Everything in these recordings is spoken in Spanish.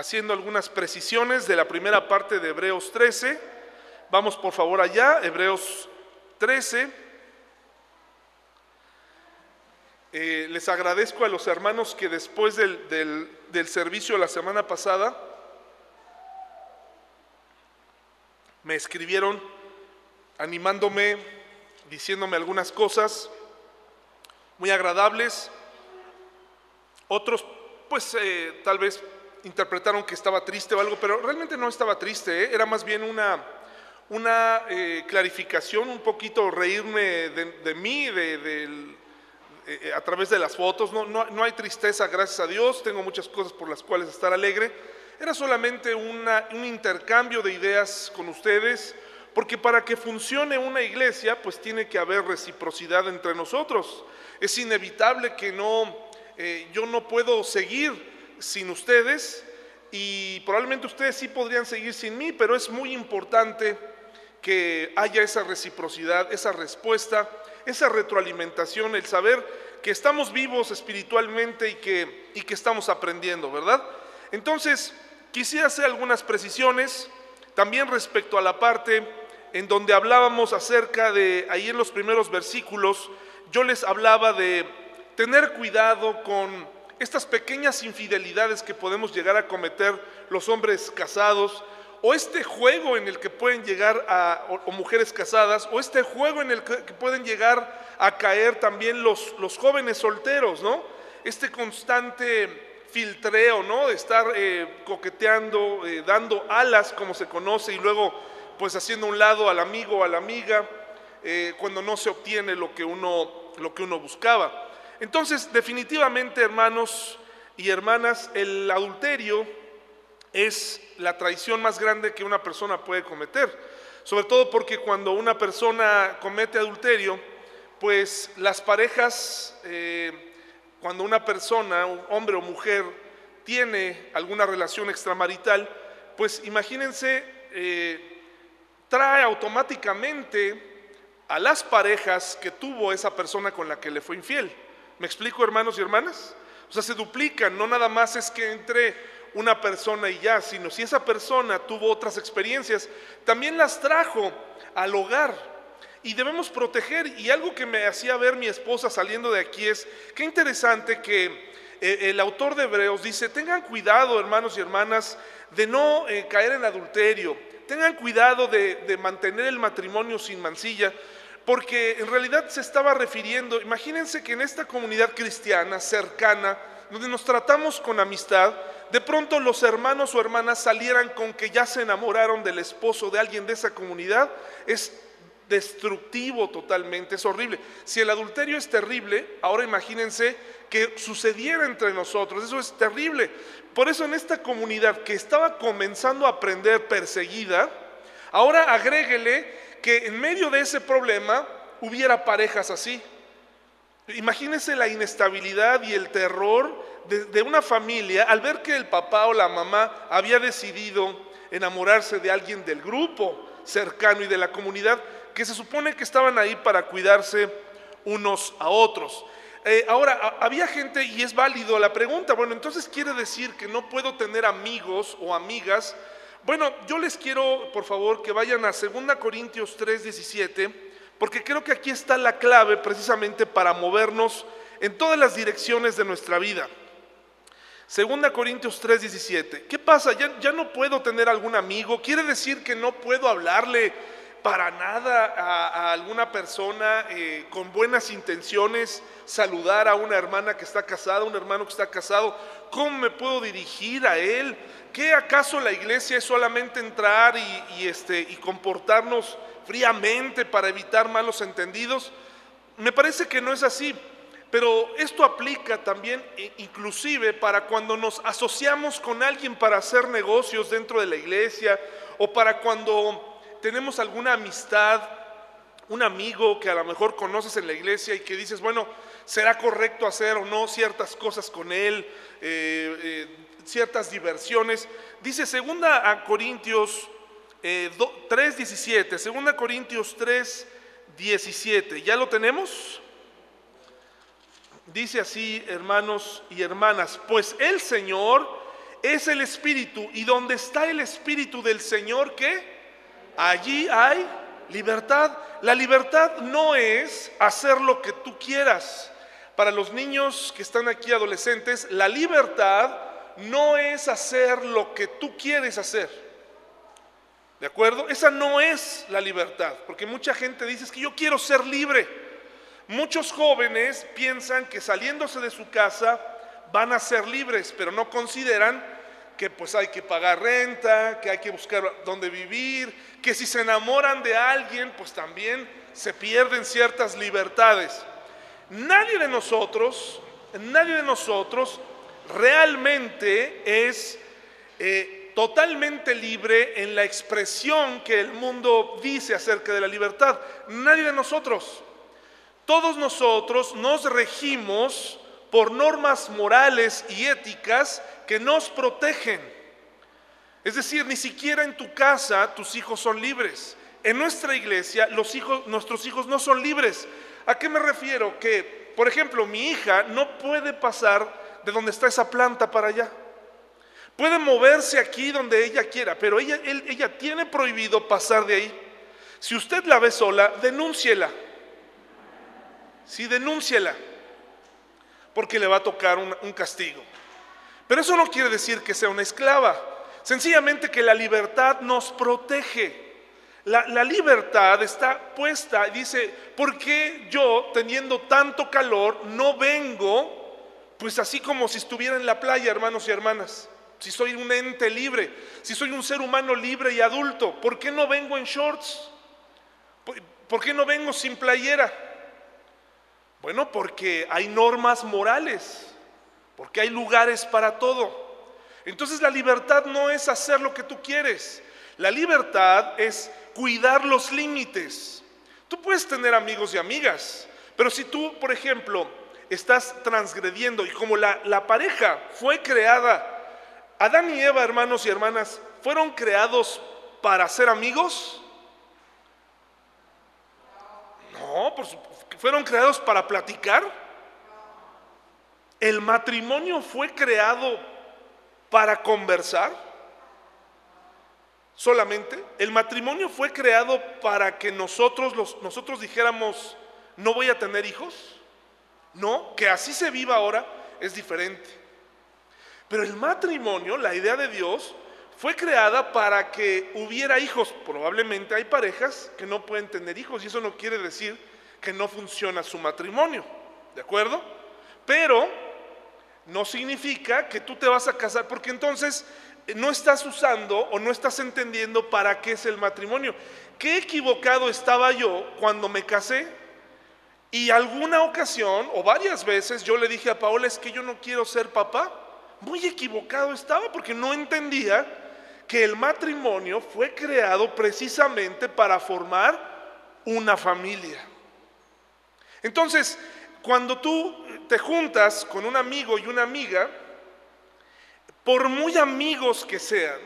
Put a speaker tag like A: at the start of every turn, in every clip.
A: haciendo algunas precisiones de la primera parte de Hebreos 13. Vamos por favor allá, Hebreos 13. Eh, les agradezco a los hermanos que después del, del, del servicio la semana pasada me escribieron animándome, diciéndome algunas cosas muy agradables. Otros, pues eh, tal vez interpretaron que estaba triste o algo, pero realmente no estaba triste, ¿eh? era más bien una, una eh, clarificación, un poquito reírme de, de mí, de, de, eh, a través de las fotos. No, no, no, hay tristeza, gracias a Dios, tengo muchas cosas por las cuales estar alegre. Era solamente una, un intercambio de ideas con ustedes, porque para que funcione una iglesia, pues tiene que haber reciprocidad entre nosotros. Es inevitable que no, eh, yo no puedo seguir sin ustedes y probablemente ustedes sí podrían seguir sin mí, pero es muy importante que haya esa reciprocidad, esa respuesta, esa retroalimentación, el saber que estamos vivos espiritualmente y que, y que estamos aprendiendo, ¿verdad? Entonces, quisiera hacer algunas precisiones también respecto a la parte en donde hablábamos acerca de, ahí en los primeros versículos, yo les hablaba de tener cuidado con estas pequeñas infidelidades que podemos llegar a cometer los hombres casados, o este juego en el que pueden llegar a, o, o mujeres casadas, o este juego en el que, pueden llegar a caer también los, los, jóvenes solteros, ¿no? Este constante filtreo, ¿no? De estar eh, coqueteando, eh, dando alas, como se conoce, y luego pues haciendo un lado al amigo o a la amiga, eh, cuando no se obtiene lo que uno, lo que uno buscaba. Entonces, definitivamente, hermanos y hermanas, el adulterio es la traición más grande que una persona puede cometer. Sobre todo porque cuando una persona comete adulterio, pues las parejas, eh, cuando una persona, un hombre o mujer, tiene alguna relación extramarital, pues imagínense, eh, trae automáticamente a las parejas que tuvo esa persona con la que le fue infiel. ¿Me explico, hermanos y hermanas? O sea, se duplican, no nada más es que entre una persona y ya, sino si esa persona tuvo otras experiencias, también las trajo al hogar. Y debemos proteger, y algo que me hacía ver mi esposa saliendo de aquí es, qué interesante que eh, el autor de Hebreos dice, tengan cuidado, hermanos y hermanas, de no eh, caer en adulterio, tengan cuidado de, de mantener el matrimonio sin mancilla, porque en realidad se estaba refiriendo, imagínense que en esta comunidad cristiana cercana, donde nos tratamos con amistad, de pronto los hermanos o hermanas salieran con que ya se enamoraron del esposo de alguien de esa comunidad, es destructivo totalmente, es horrible. Si el adulterio es terrible, ahora imagínense que sucediera entre nosotros, eso es terrible. Por eso en esta comunidad que estaba comenzando a aprender perseguida, ahora agréguele que en medio de ese problema hubiera parejas así. Imagínense la inestabilidad y el terror de, una familia al ver que el papá o la mamá había decidido enamorarse de alguien del grupo cercano y de la comunidad que se supone que estaban ahí para cuidarse unos a otros. Eh, ahora, había gente, y es válido la pregunta, bueno, entonces quiere decir que no puedo tener amigos o amigas bueno, yo les quiero, por favor, que vayan a 2 Corintios 3, 17, porque creo que aquí está la clave precisamente para movernos en todas las direcciones de nuestra vida. 2 Corintios 3, 17. ¿Qué pasa? ¿Ya, ¿Ya, no puedo tener algún amigo? ¿Quiere decir que no puedo hablarle para nada a, alguna persona eh, con buenas intenciones? Saludar a una hermana que está casada, un hermano que está casado. ¿Cómo me puedo dirigir a él? ¿Qué acaso la iglesia es solamente entrar y, y, este, y comportarnos fríamente para evitar malos entendidos? Me parece que no es así, pero esto aplica también inclusive para cuando nos asociamos con alguien para hacer negocios dentro de la iglesia o para cuando tenemos alguna amistad, un amigo que a lo mejor conoces en la iglesia y que dices, bueno, ¿será correcto hacer o no ciertas cosas con él? Eh, eh, ciertas diversiones. Dice segunda a Corintios eh, 3.17, segunda Corintios 3.17, ¿ya lo tenemos? Dice así, hermanos y hermanas, pues el Señor es el Espíritu. Y donde está el Espíritu del Señor, ¿qué? Allí hay libertad. La libertad no es hacer lo que tú quieras. Para los niños que están aquí adolescentes, la libertad no es hacer lo que tú quieres hacer. ¿De acuerdo? Esa no es la libertad, porque mucha gente dice que yo quiero ser libre. Muchos jóvenes piensan que saliéndose de su casa van a ser libres, pero no consideran que pues hay que pagar renta, que hay que buscar dónde vivir, que si se enamoran de alguien, pues también se pierden ciertas libertades. Nadie de nosotros, nadie de nosotros realmente es eh, totalmente libre en la expresión que el mundo dice acerca de la libertad. Nadie de nosotros. Todos nosotros nos regimos por normas morales y éticas que nos protegen. Es decir, ni siquiera en tu casa tus hijos son libres. En nuestra iglesia los hijos, nuestros hijos no son libres. ¿A qué me refiero? Que, por ejemplo, mi hija no puede pasar de donde está esa planta para allá. Puede moverse aquí donde ella quiera, pero ella, ella tiene prohibido pasar de ahí. Si usted la ve sola, denúnciela. Sí, denúnciela, porque le va a tocar un, castigo. Pero eso no quiere decir que sea una esclava. Sencillamente que la libertad nos protege. La, libertad está puesta, dice, ¿por qué yo teniendo tanto calor no vengo, pues así como si estuviera en la playa, hermanos y hermanas? Si soy un ente libre, si soy un ser humano libre y adulto, ¿por qué no vengo en shorts? ¿Por qué no vengo sin playera? Bueno, porque hay normas morales, porque hay lugares para todo. Entonces la libertad no es hacer lo que tú quieres, la libertad es cuidar los límites. Tú puedes tener amigos y amigas, pero si tú, por ejemplo, estás transgrediendo y como la, la pareja fue creada, Adán y Eva, hermanos y hermanas, fueron creados para ser amigos. No, fueron creados para platicar. El matrimonio fue creado para conversar solamente. El matrimonio fue creado para que nosotros, los, nosotros dijéramos, no voy a tener hijos. No, que así se viva ahora es diferente. Pero el matrimonio, la idea de Dios, fue creada para que hubiera hijos. Probablemente hay parejas que no pueden tener hijos y eso no quiere decir que no funciona su matrimonio. ¿De acuerdo? Pero no significa que tú te vas a casar, porque entonces no estás usando o no estás entendiendo para qué es el matrimonio. Qué equivocado estaba yo cuando me casé. Y alguna ocasión o varias veces yo le dije a Paola, es que yo no quiero ser papá. Muy equivocado estaba porque no entendía que el matrimonio fue creado precisamente para formar una familia. Entonces, cuando tú te juntas con un amigo y una amiga, por muy amigos que sean,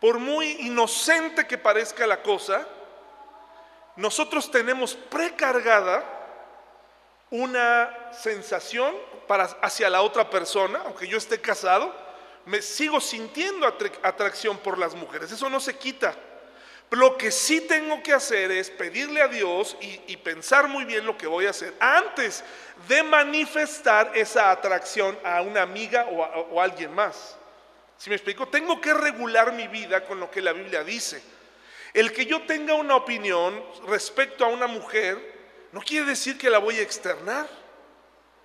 A: por muy inocente que parezca la cosa, nosotros tenemos precargada una sensación para, hacia la otra persona, aunque yo esté casado, me sigo sintiendo atracción por las mujeres, eso no se quita. Lo que sí tengo que hacer es pedirle a Dios y, pensar muy bien lo que voy a hacer antes de manifestar esa atracción a una amiga o a, alguien más. Si me explico, tengo que regular mi vida con lo que la Biblia dice. El que yo tenga una opinión respecto a una mujer no quiere decir que la voy a externar.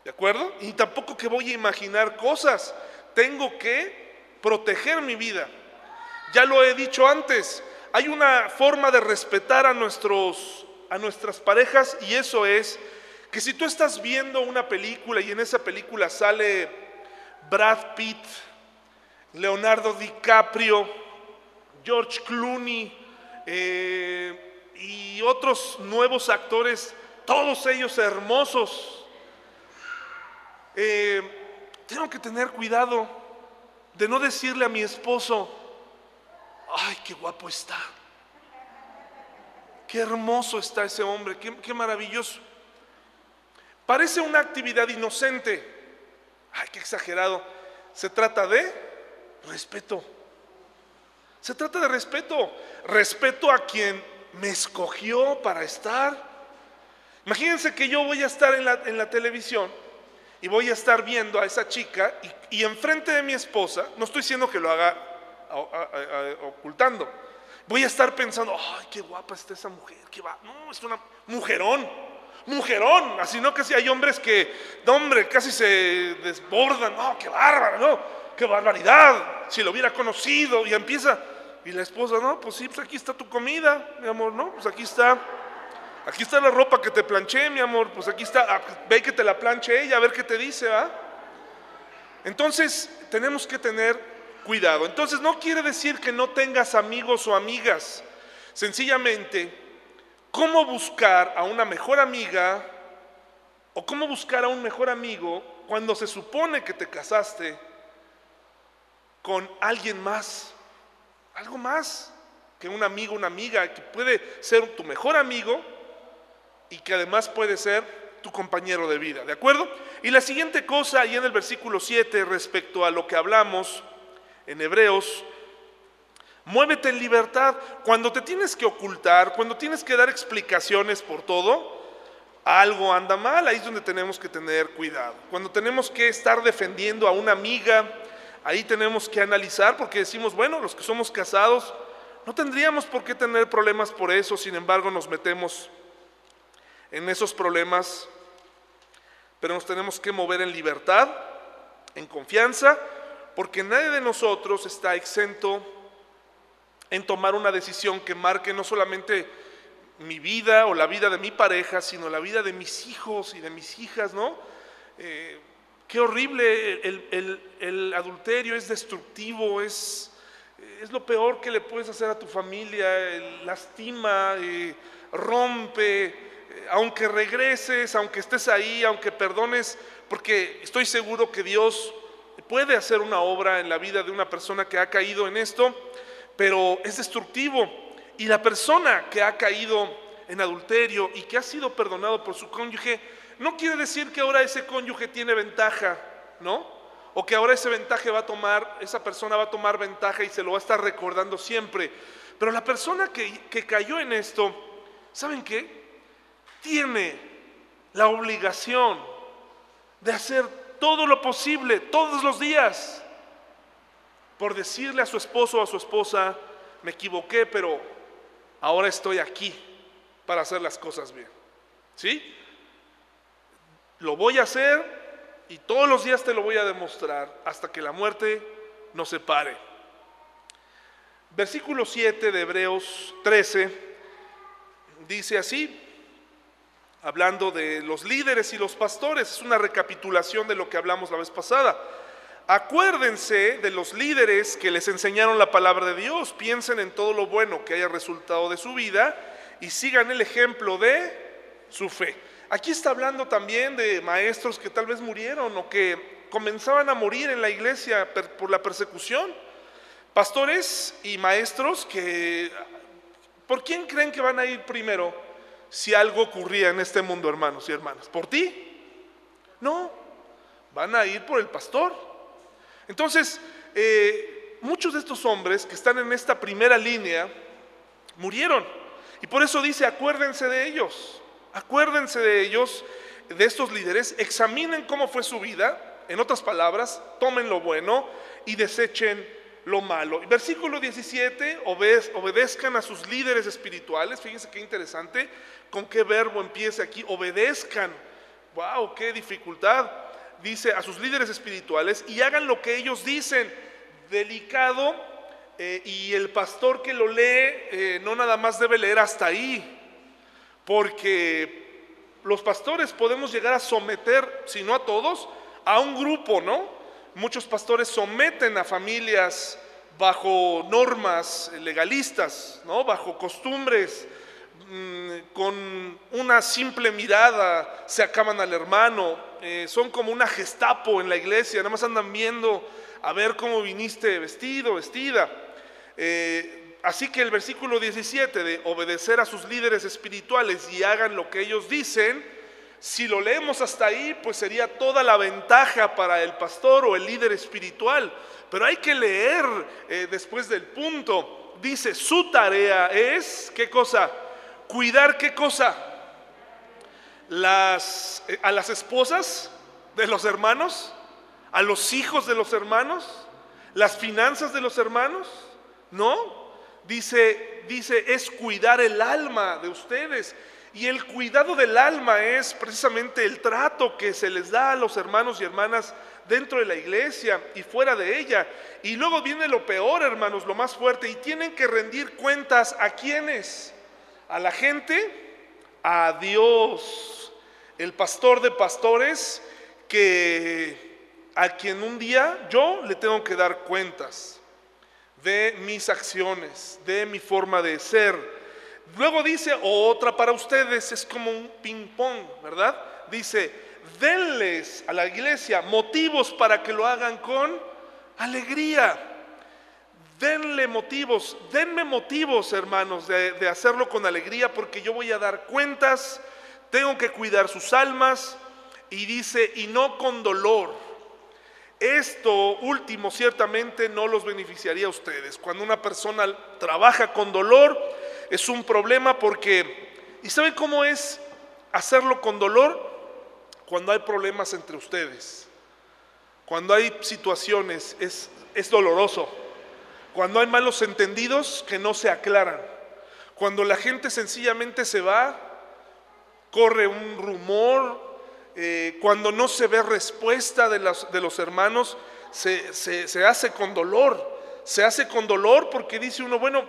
A: ¿De acuerdo? Y tampoco que voy a imaginar cosas. Tengo que proteger mi vida. Ya lo he dicho antes, hay una forma de respetar a, nuestros, a nuestras parejas y eso es que si tú estás viendo una película y en esa película sale Brad Pitt, Leonardo DiCaprio, George Clooney eh, y otros nuevos actores, todos ellos hermosos, eh, tengo que tener cuidado de no decirle a mi esposo, ay, qué guapo está. Qué hermoso está ese hombre, qué, maravilloso. Parece una actividad inocente. Ay, qué exagerado. se trata de respeto. Se trata de respeto. Respeto a quien me escogió para estar. Imagínense que yo voy a estar en la, televisión y voy a estar viendo a esa chica y enfrente de mi esposa, no estoy diciendo que lo haga ocultando, voy a estar pensando, ay, qué guapa está esa mujer, qué va, no, es una mujerón, mujerón, así no que si hay hombres que, hombre, casi se desbordan, no, qué bárbaro, no, qué barbaridad, si lo hubiera conocido y empieza, y la esposa, no, pues sí, pues aquí está tu comida, mi amor, no, pues aquí está, aquí está la ropa que te planché, mi amor, pues aquí está, ah, ve que te la planche ella, a ver qué te dice, ¿va? Entonces, tenemos que tener cuidado. Entonces, no quiere decir que no tengas amigos o amigas, sencillamente, ¿cómo buscar a una mejor amiga o cómo buscar a un mejor amigo cuando se supone que te casaste con alguien más? Algo más que un amigo, una amiga, que puede ser tu mejor amigo y que además puede ser tu compañero de vida, ¿de acuerdo? Y la siguiente cosa, ahí en el versículo 7, respecto a lo que hablamos en Hebreos, muévete en libertad. Cuando te tienes que ocultar, cuando tienes que dar explicaciones por todo, algo anda mal, ahí es donde tenemos que tener cuidado. Cuando tenemos que estar defendiendo a una amiga, Ahí tenemos que analizar porque decimos, bueno, los que somos casados no tendríamos por qué tener problemas por eso, sin embargo nos metemos en esos problemas, pero nos tenemos que mover en libertad, en confianza, porque nadie de nosotros está exento en tomar una decisión que marque no solamente mi vida o la vida de mi pareja, sino la vida de mis hijos y de mis hijas, ¿no? Eh, Qué horrible el, adulterio, es destructivo, es, es, lo peor que le puedes hacer a tu familia, lastima, eh, rompe, eh, aunque regreses, aunque estés ahí, aunque perdones, porque estoy seguro que Dios puede hacer una obra en la vida de una persona que ha caído en esto, pero es destructivo. Y la persona que ha caído en adulterio y que ha sido perdonado por su cónyuge, no quiere decir que ahora ese cónyuge tiene ventaja, ¿no? O que ahora ese ventaja va a tomar, esa persona va a tomar ventaja y se lo va a estar recordando siempre. Pero la persona que, que cayó en esto, ¿saben qué? Tiene la obligación de hacer todo lo posible, todos los días, por decirle a su esposo o a su esposa, me equivoqué, pero ahora estoy aquí para hacer las cosas bien. ¿Sí? Lo voy a hacer y todos los días te lo voy a demostrar hasta que la muerte nos separe. Versículo 7 de Hebreos 13 dice así, hablando de los líderes y los pastores, es una recapitulación de lo que hablamos la vez pasada. Acuérdense de los líderes que les enseñaron la palabra de Dios, piensen en todo lo bueno que haya resultado de su vida y sigan el ejemplo de su fe. Aquí está hablando también de maestros que tal vez murieron o que comenzaban a morir en la iglesia por la persecución. Pastores y maestros que, ¿por quién creen que van a ir primero si algo ocurría en este mundo, hermanos y hermanas? ¿Por ti? No, van a ir por el pastor. Entonces, eh, muchos de estos hombres que están en esta primera línea murieron. Y por eso dice, acuérdense de ellos. Acuérdense de ellos, de estos líderes, examinen cómo fue su vida, en otras palabras, tomen lo bueno y desechen lo malo. Versículo 17, obedezcan a sus líderes espirituales, fíjense qué interesante, con qué verbo empieza aquí, obedezcan. Wow, qué dificultad. Dice a sus líderes espirituales y hagan lo que ellos dicen. Delicado eh, y el pastor que lo lee eh, no nada más debe leer hasta ahí, porque los pastores podemos llegar a someter, si no a todos, a un grupo, ¿no? Muchos pastores someten a familias bajo normas legalistas, ¿no? Bajo costumbres, con una simple mirada se acaban al hermano, eh, son como una gestapo en la iglesia, nada más andan viendo a ver cómo viniste vestido, vestida. Eh, Así que el versículo 17 de obedecer a sus líderes espirituales y hagan lo que ellos dicen, Si lo leemos hasta ahí, pues sería toda la ventaja para el pastor o el líder espiritual. Pero hay que leer eh, después del punto. Dice, su tarea es, ¿qué cosa? Cuidar qué cosa? Las, eh, a las esposas de los hermanos, a los hijos de los hermanos, las finanzas de los hermanos. No, dice, dice, es cuidar el alma de ustedes. Y el cuidado del alma es precisamente el trato que se les da a los hermanos y hermanas dentro de la iglesia y fuera de ella. Y luego viene lo peor, hermanos, lo más fuerte. Y tienen que rendir cuentas a quienes, a la gente, a Dios, el pastor de pastores, que a quien un día yo le tengo que dar cuentas de mis acciones, de mi forma de ser Luego dice, otra para ustedes, es como un ping-pong, ¿verdad? Dice, denles a la iglesia motivos para que lo hagan con alegría. Denle motivos, denme motivos, hermanos, de, hacerlo con alegría, porque yo voy a dar cuentas, tengo que cuidar sus almas, y dice, y no con dolor. Esto último ciertamente no los beneficiaría a ustedes. Cuando una persona trabaja con dolor, es un problema porque, ¿y saben cómo es hacerlo con dolor? Cuando hay problemas entre ustedes, cuando hay situaciones, es, es doloroso, cuando hay malos entendidos que no se aclaran, cuando la gente sencillamente se va, corre un rumor, eh, cuando no se ve respuesta de, los hermanos, se, hace con dolor. Se hace con dolor porque dice uno, bueno,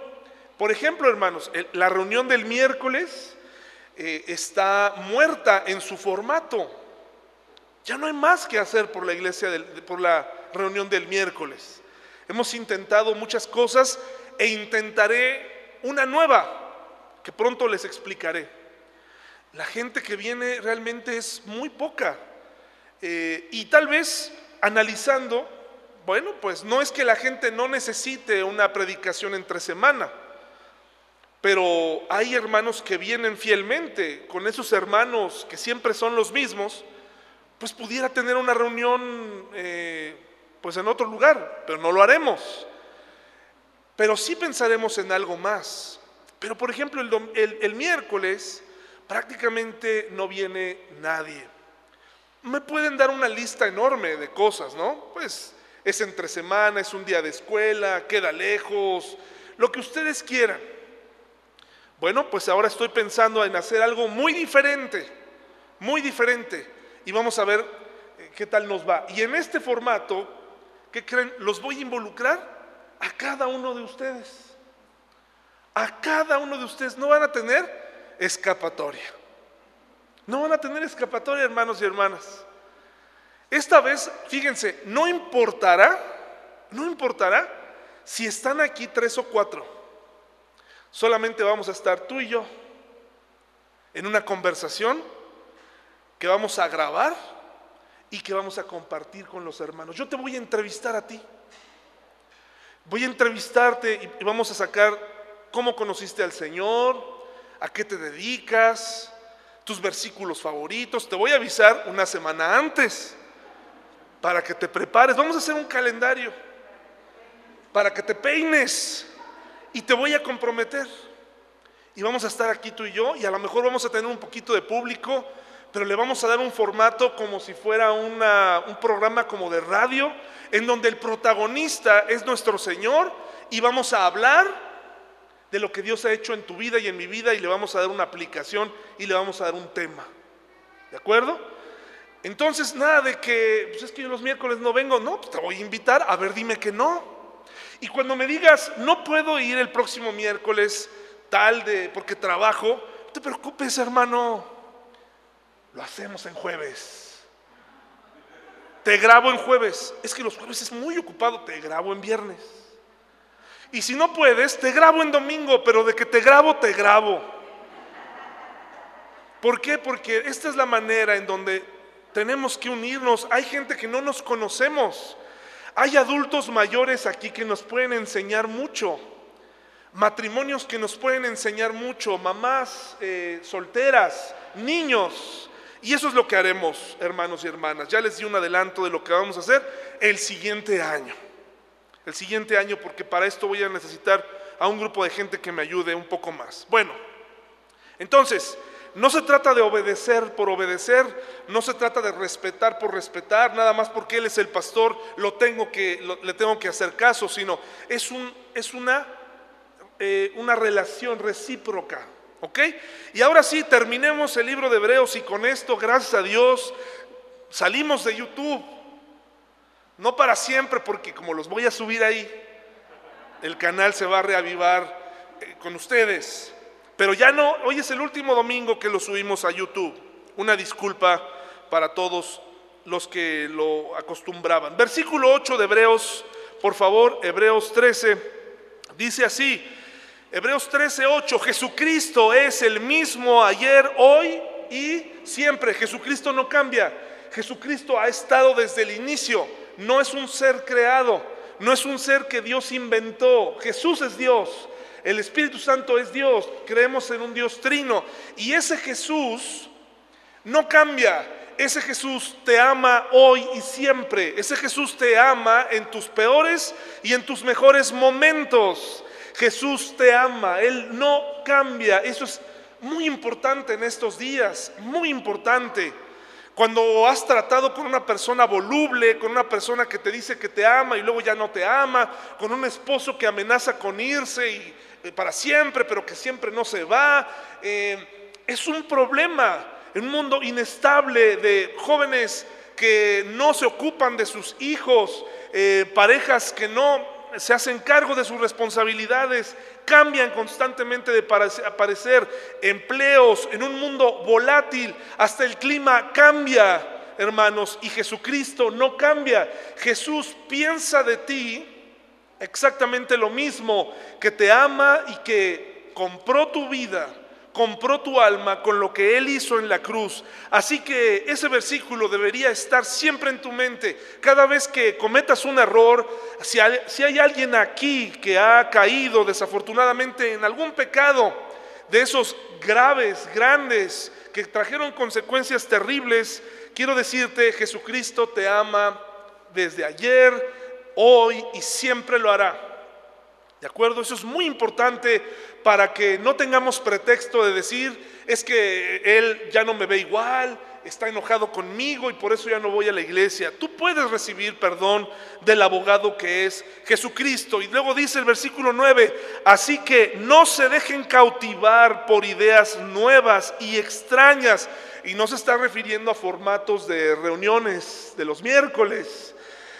A: por ejemplo, hermanos, la reunión del miércoles eh, está muerta en su formato. Ya no hay más que hacer por la iglesia, por la reunión del miércoles. Hemos intentado muchas cosas e intentaré una nueva que pronto les explicaré. La gente que viene realmente es muy poca. Eh, y tal vez analizando, bueno, pues no es que la gente no necesite una predicación entre semana pero hay hermanos que vienen fielmente, con esos hermanos que siempre son los mismos, pues pudiera tener una reunión eh, pues en otro lugar, pero no lo haremos. Pero sí pensaremos en algo más. Pero por ejemplo, el, el miércoles prácticamente no viene nadie. Me pueden dar una lista enorme de cosas, ¿no? Pues es entre semana, es un día de escuela, queda lejos, lo que ustedes quieran. Bueno, pues ahora estoy pensando en hacer algo muy diferente, muy diferente. Y vamos a ver eh, qué tal nos va. Y en este formato, ¿qué creen? Los voy a involucrar a cada uno de ustedes. A cada uno de ustedes. No van a tener escapatoria. No van a tener escapatoria, hermanos y hermanas. Esta vez, fíjense, no importará, no importará si están aquí tres o cuatro. Solamente vamos a estar tú y yo en una conversación que vamos a grabar y que vamos a compartir con los hermanos. Yo te voy a entrevistar a ti. Voy a entrevistarte y vamos a sacar cómo conociste al Señor, a qué te dedicas, tus versículos favoritos. Te voy a avisar una semana antes para que te prepares. Vamos a hacer un calendario para que te peines y te voy a comprometer. Y vamos a estar aquí tú y yo, y a lo mejor vamos a tener un poquito de público, pero le vamos a dar un formato como si fuera un programa como de radio, en donde el protagonista es nuestro Señor, y vamos a hablar de lo que Dios ha hecho en tu vida y en mi vida, y le vamos a dar una aplicación y le vamos a dar un tema. ¿De acuerdo? Entonces, nada de que, pues es que yo los miércoles no vengo, no, pues te voy a invitar, a ver, dime que no. Y cuando me digas, no puedo ir el próximo miércoles tal de, porque trabajo, no te preocupes hermano, lo hacemos en jueves. Te grabo en jueves. Es que los jueves es muy ocupado, te grabo en viernes. Y si no puedes, te grabo en domingo, pero de que te grabo, te grabo. ¿Por qué? Porque esta es la manera en donde tenemos que unirnos. Hay gente que no nos conocemos. Hay adultos mayores aquí que nos pueden enseñar mucho, matrimonios que nos pueden enseñar mucho, mamás eh, solteras, niños. Y eso es lo que haremos, hermanos y hermanas. Ya les di un adelanto de lo que vamos a hacer el siguiente año. El siguiente año, porque para esto voy a necesitar a un grupo de gente que me ayude un poco más. Bueno, entonces, no se trata de obedecer por obedecer, no se trata de respetar por respetar, nada más porque Él es el pastor, lo tengo que, le tengo que hacer caso, sino es, un, es una, eh, una relación recíproca. ¿Ok? Y ahora sí, terminemos el libro de Hebreos y con esto, gracias a Dios, salimos de YouTube. No para siempre, porque como los voy a subir ahí, el canal se va a reavivar eh, con ustedes. Pero ya no, hoy es el último domingo que lo subimos a YouTube. Una disculpa para todos los que lo acostumbraban. Versículo 8 de Hebreos, por favor, Hebreos 13, dice así, Hebreos 13, 8, Jesucristo es el mismo ayer, hoy y siempre. Jesucristo no cambia. Jesucristo ha estado desde el inicio. No es un ser creado, no es un ser que Dios inventó. Jesús es Dios. El Espíritu Santo es Dios. Creemos en un Dios trino. Y ese Jesús no cambia. Ese Jesús te ama hoy y siempre. Ese Jesús te ama en tus peores y en tus mejores momentos. Jesús te ama, Él no cambia. Eso es muy importante en estos días, muy importante. Cuando has tratado con una persona voluble, con una persona que te dice que te ama y luego ya no te ama, con un esposo que amenaza con irse y, eh, para siempre, pero que siempre no se va, eh, es un problema en un mundo inestable de jóvenes que no se ocupan de sus hijos, eh, parejas que no se hacen cargo de sus responsabilidades, cambian constantemente de aparecer empleos en un mundo volátil, hasta el clima cambia, hermanos, y Jesucristo no cambia. Jesús piensa de ti exactamente lo mismo, que te ama y que compró tu vida compró tu alma con lo que Él hizo en la cruz. Así que ese versículo debería estar siempre en tu mente. Cada vez que cometas un error, si hay, alguien aquí que ha caído desafortunadamente en algún pecado de esos graves, grandes, que trajeron consecuencias terribles, quiero decirte, Jesucristo te ama desde ayer, hoy y siempre lo hará. ¿De acuerdo? Eso es muy importante para que no tengamos pretexto de decir, es que Él ya no me ve igual, está enojado conmigo y por eso ya no voy a la iglesia. Tú puedes recibir perdón del abogado que es Jesucristo. Y luego dice el versículo 9, así que no se dejen cautivar por ideas nuevas y extrañas. Y no se está refiriendo a formatos de reuniones de los miércoles,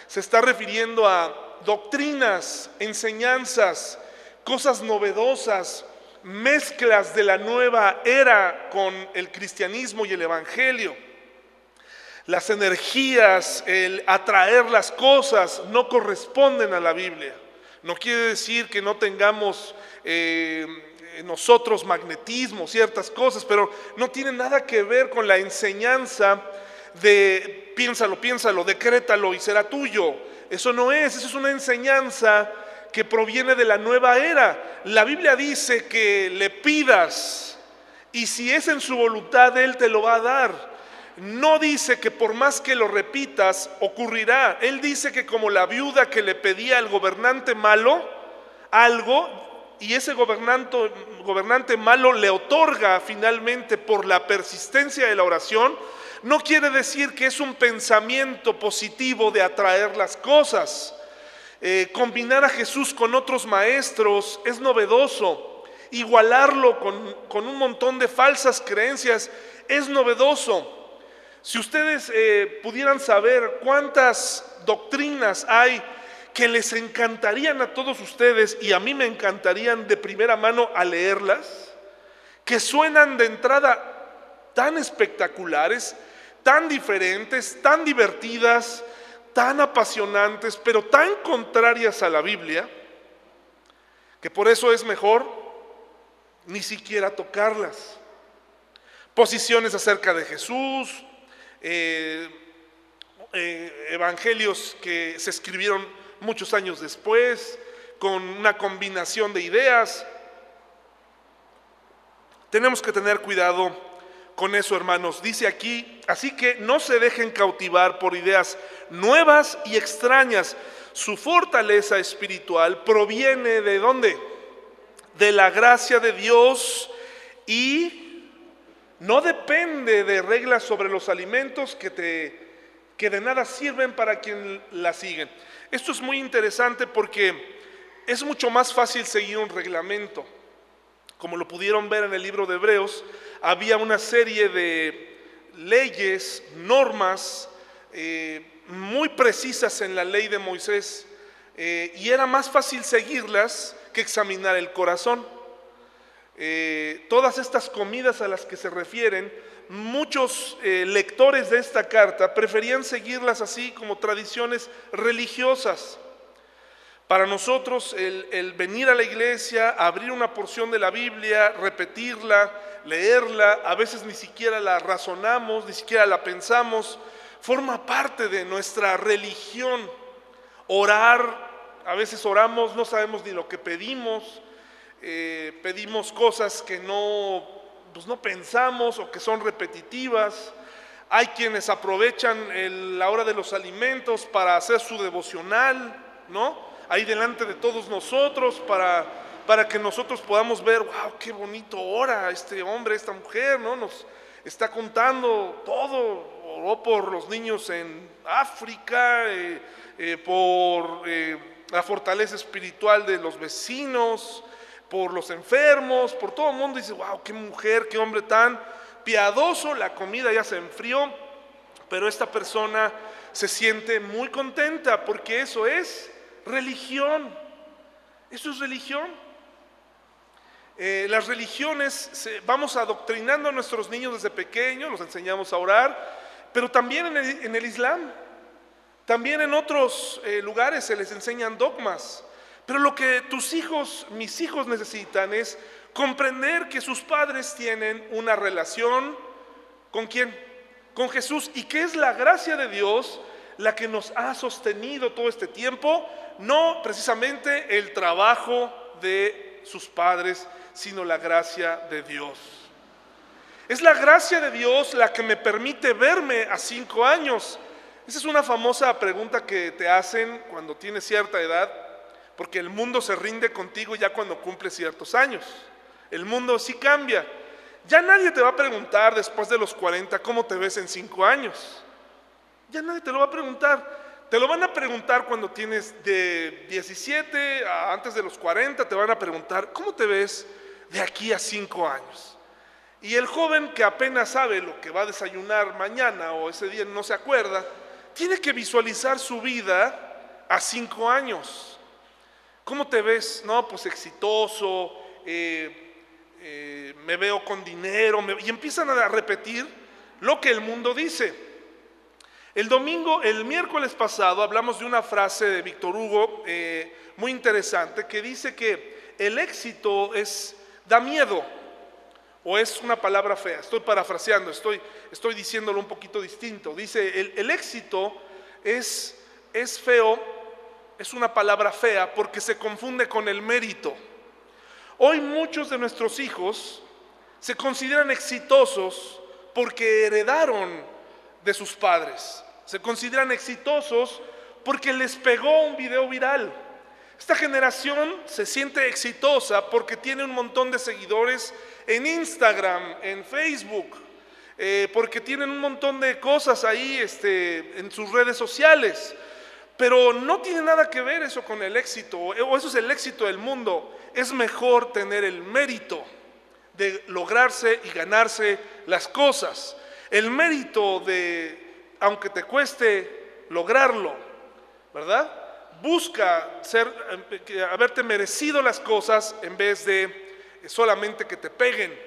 A: se está refiriendo a doctrinas, enseñanzas, cosas novedosas, mezclas de la nueva era con el cristianismo y el evangelio. Las energías, el atraer las cosas no corresponden a la Biblia. No quiere decir que no tengamos eh, nosotros magnetismo, ciertas cosas, pero no tiene nada que ver con la enseñanza de piénsalo, piénsalo, decrétalo y será tuyo. Eso no es, eso es una enseñanza que proviene de la nueva era. La Biblia dice que le pidas y si es en su voluntad, Él te lo va a dar. No dice que por más que lo repitas, ocurrirá. Él dice que como la viuda que le pedía al gobernante malo algo, y ese gobernante, gobernante malo le otorga finalmente por la persistencia de la oración, no quiere decir que es un pensamiento positivo de atraer las cosas. Eh, combinar a Jesús con otros maestros es novedoso. Igualarlo con, un montón de falsas creencias es novedoso. Si ustedes eh, pudieran saber cuántas doctrinas hay que les encantarían a todos ustedes y a mí me encantarían de primera mano a leerlas, que suenan de entrada tan espectaculares, tan diferentes, tan divertidas, tan apasionantes, pero tan contrarias a la Biblia, que por eso es mejor ni siquiera tocarlas. Posiciones acerca de Jesús, eh, eh, evangelios que se escribieron muchos años después, con una combinación de ideas. Tenemos que tener cuidado con eso, hermanos. Dice aquí, así que no se dejen cautivar por ideas nuevas y extrañas. Su fortaleza espiritual proviene de dónde? De la gracia de Dios y no depende de reglas sobre los alimentos que te que de nada sirven para quien la siguen. Esto es muy interesante porque es mucho más fácil seguir un reglamento. Como lo pudieron ver en el libro de Hebreos, había una serie de leyes, normas eh, muy precisas en la ley de Moisés eh, y era más fácil seguirlas que examinar el corazón. Eh, todas estas comidas a las que se refieren, muchos lectores de esta carta preferían seguirlas así como tradiciones religiosas. Para nosotros el, venir a la iglesia, abrir una porción de la Biblia, repetirla, leerla, a veces ni siquiera la razonamos, ni siquiera la pensamos, forma parte de nuestra religión. Orar, a veces oramos, no sabemos ni lo que pedimos, eh, pedimos cosas que no, pues no pensamos o que son repetitivas. Hay quienes aprovechan la hora de los alimentos para hacer su devocional, ¿no? Ahí delante de todos nosotros para, para que nosotros podamos ver, wow, qué bonito ora este hombre, esta mujer, ¿no? Nos está contando todo, oró por los niños en África, eh, eh, por eh, la fortaleza espiritual de los vecinos, por los enfermos, por todo el mundo. dice, wow, qué mujer, qué hombre tan piadoso, la comida ya se enfrió, pero esta persona se siente muy contenta porque eso es religión. Eso es religión. Eh, las religiones, vamos adoctrinando a nuestros niños desde pequeños, los enseñamos a orar, pero también en el, Islam, también en otros eh, lugares se les enseñan dogmas. Pero lo que tus hijos, mis hijos necesitan es comprender que sus padres tienen una relación con quién? Con Jesús y que es la gracia de Dios la que nos ha sostenido todo este tiempo no precisamente el trabajo de sus padres, sino la gracia de Dios. Es la gracia de Dios la que me permite verme a cinco años. Esa es una famosa pregunta que te hacen cuando tienes cierta edad, porque el mundo se rinde contigo ya cuando cumples ciertos años. El mundo sí cambia. Ya nadie te va a preguntar después de los 40 cómo te ves en cinco años. Ya nadie te lo va a preguntar. Te lo van a preguntar cuando tienes de 17 a antes de los 40, te van a preguntar, ¿cómo te ves de aquí a 5 años? Y el joven que apenas sabe lo que va a desayunar mañana o ese día no se acuerda, tiene que visualizar su vida a 5 años. ¿Cómo te ves? No, pues exitoso, eh, eh, me veo con dinero, y empiezan a repetir lo que el mundo dice. El domingo, el miércoles pasado, hablamos de una frase de Víctor Hugo eh, muy interesante que dice que el éxito es, da miedo o es una palabra fea. Estoy parafraseando, estoy, estoy diciéndolo un poquito distinto. Dice, el, el éxito es, es feo, es una palabra fea porque se confunde con el mérito. Hoy muchos de nuestros hijos se consideran exitosos porque heredaron de sus padres se consideran exitosos porque les pegó un video viral. Esta generación se siente exitosa porque tiene un montón de seguidores en Instagram, en Facebook, eh, porque tienen un montón de cosas ahí este, en sus redes sociales. Pero no tiene nada que ver eso con el éxito, o eso es el éxito del mundo. Es mejor tener el mérito de lograrse y ganarse las cosas. El mérito de aunque te cueste lograrlo, ¿verdad? Busca ser, eh, haberte merecido las cosas en vez de solamente que te peguen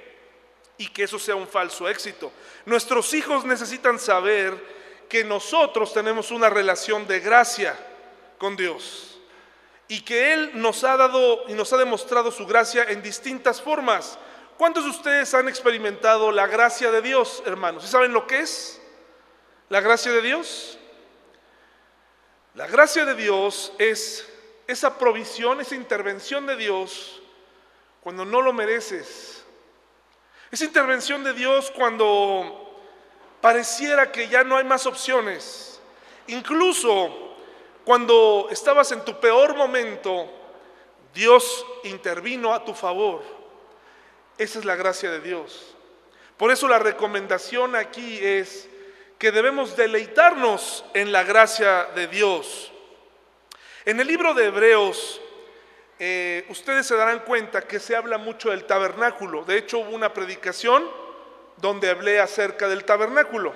A: y que eso sea un falso éxito. Nuestros hijos necesitan saber que nosotros tenemos una relación de gracia con Dios y que Él nos ha dado y nos ha demostrado su gracia en distintas formas. ¿Cuántos de ustedes han experimentado la gracia de Dios, hermanos? ¿Y saben lo que es? La gracia de Dios. La gracia de Dios es esa provisión, esa intervención de Dios cuando no lo mereces. Esa intervención de Dios cuando pareciera que ya no hay más opciones. Incluso cuando estabas en tu peor momento, Dios intervino a tu favor. Esa es la gracia de Dios. Por eso la recomendación aquí es que debemos deleitarnos en la gracia de Dios. En el libro de Hebreos, eh, ustedes se darán cuenta que se habla mucho del tabernáculo. De hecho, hubo una predicación donde hablé acerca del tabernáculo.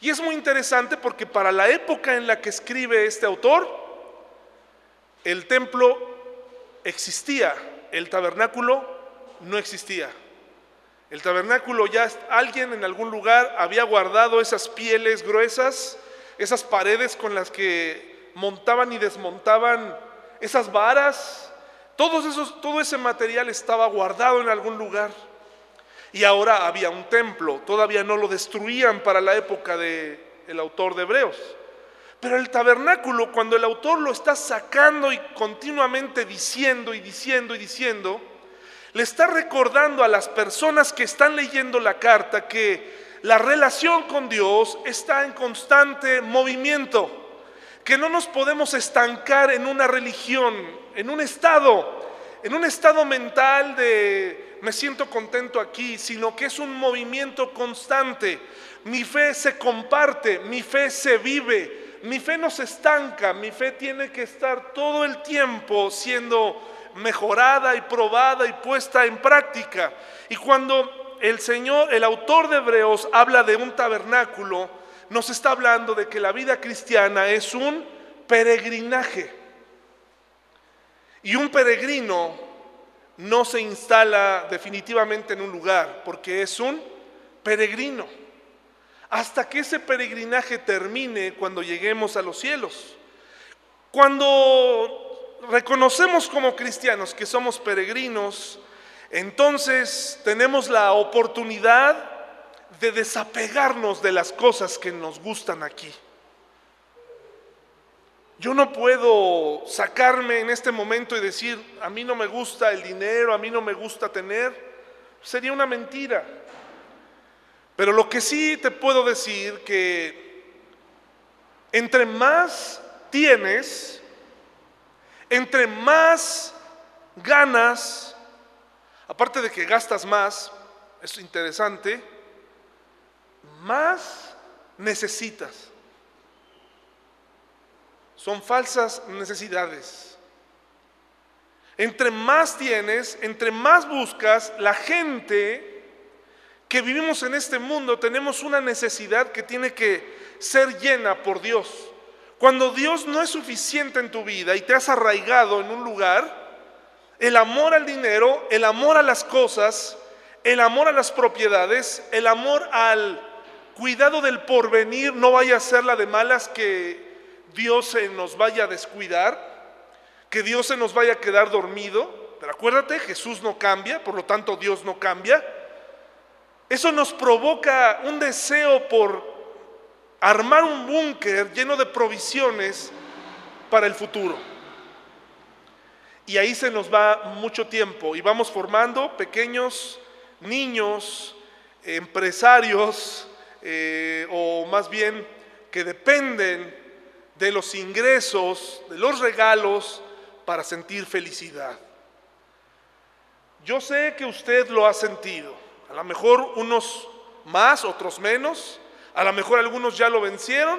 A: Y es muy interesante porque para la época en la que escribe este autor, el templo existía, el tabernáculo no existía. El tabernáculo ya alguien en algún lugar había guardado esas pieles gruesas, esas paredes con las que montaban y desmontaban esas varas, todos esos, todo ese material estaba guardado en algún lugar. Y ahora había un templo, todavía no lo destruían para la época del el autor de Hebreos. Pero el tabernáculo, cuando el autor lo está sacando y continuamente diciendo y diciendo y diciendo, le está recordando a las personas que están leyendo la carta que la relación con Dios está en constante movimiento, que no nos podemos estancar en una religión, en un estado, en un estado mental de me siento contento aquí, sino que es un movimiento constante. Mi fe se comparte, mi fe se vive, mi fe no se estanca, mi fe tiene que estar todo el tiempo siendo mejorada y probada y puesta en práctica. Y cuando el Señor, el autor de Hebreos, habla de un tabernáculo, nos está hablando de que la vida cristiana es un peregrinaje. Y un peregrino no se instala definitivamente en un lugar, porque es un peregrino. Hasta que ese peregrinaje termine cuando lleguemos a los cielos. Cuando reconocemos como cristianos que somos peregrinos, entonces tenemos la oportunidad de desapegarnos de las cosas que nos gustan aquí. Yo no puedo sacarme en este momento y decir, a mí no me gusta el dinero, a mí no me gusta tener. Sería una mentira. Pero lo que sí te puedo decir que entre más tienes, entre más ganas, aparte de que gastas más, es interesante, más necesitas. Son falsas necesidades. Entre más tienes, entre más buscas, la gente que vivimos en este mundo tenemos una necesidad que tiene que ser llena por Dios. Cuando Dios no es suficiente en tu vida y te has arraigado en un lugar, el amor al dinero, el amor a las cosas, el amor a las propiedades, el amor al cuidado del porvenir, no vaya a ser la de malas que Dios se nos vaya a descuidar, que Dios se nos vaya a quedar dormido. Pero acuérdate, Jesús no cambia, por lo tanto Dios no cambia. Eso nos provoca un deseo por armar un búnker lleno de provisiones para el futuro. Y ahí se nos va mucho tiempo y vamos formando pequeños niños, empresarios, eh, o más bien que dependen de los ingresos, de los regalos, para sentir felicidad. Yo sé que usted lo ha sentido, a lo mejor unos más, otros menos, a lo mejor algunos ya lo vencieron,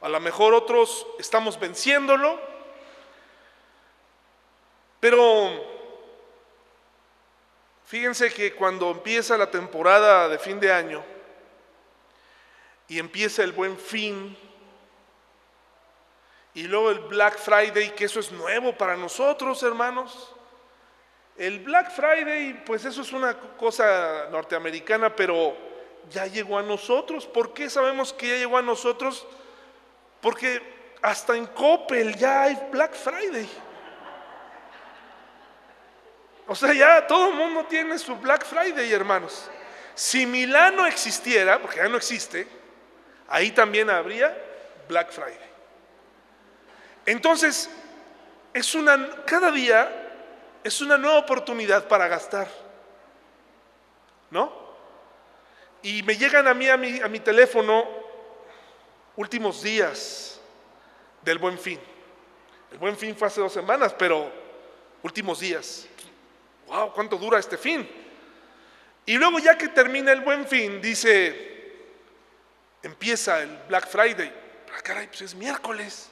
A: a lo mejor otros estamos venciéndolo, pero fíjense que cuando empieza la temporada de fin de año y empieza el buen fin, y luego el Black Friday, que eso es nuevo para nosotros, hermanos. El Black Friday, pues eso es una cosa norteamericana, pero ya llegó a nosotros. ¿Por qué sabemos que ya llegó a nosotros? Porque hasta en Coppel ya hay Black Friday. O sea, ya todo el mundo tiene su Black Friday, hermanos. Si Milano existiera, porque ya no existe, ahí también habría Black Friday. Entonces, es una, cada día es una nueva oportunidad para gastar. ¿no? Y me llegan a mí, a mi, a mi teléfono últimos días del buen fin. El buen fin fue hace dos semanas, pero últimos días. ¡Wow! ¿Cuánto dura este fin? Y luego ya que termina el buen fin, dice, empieza el Black Friday. Ah, caray, pues es miércoles.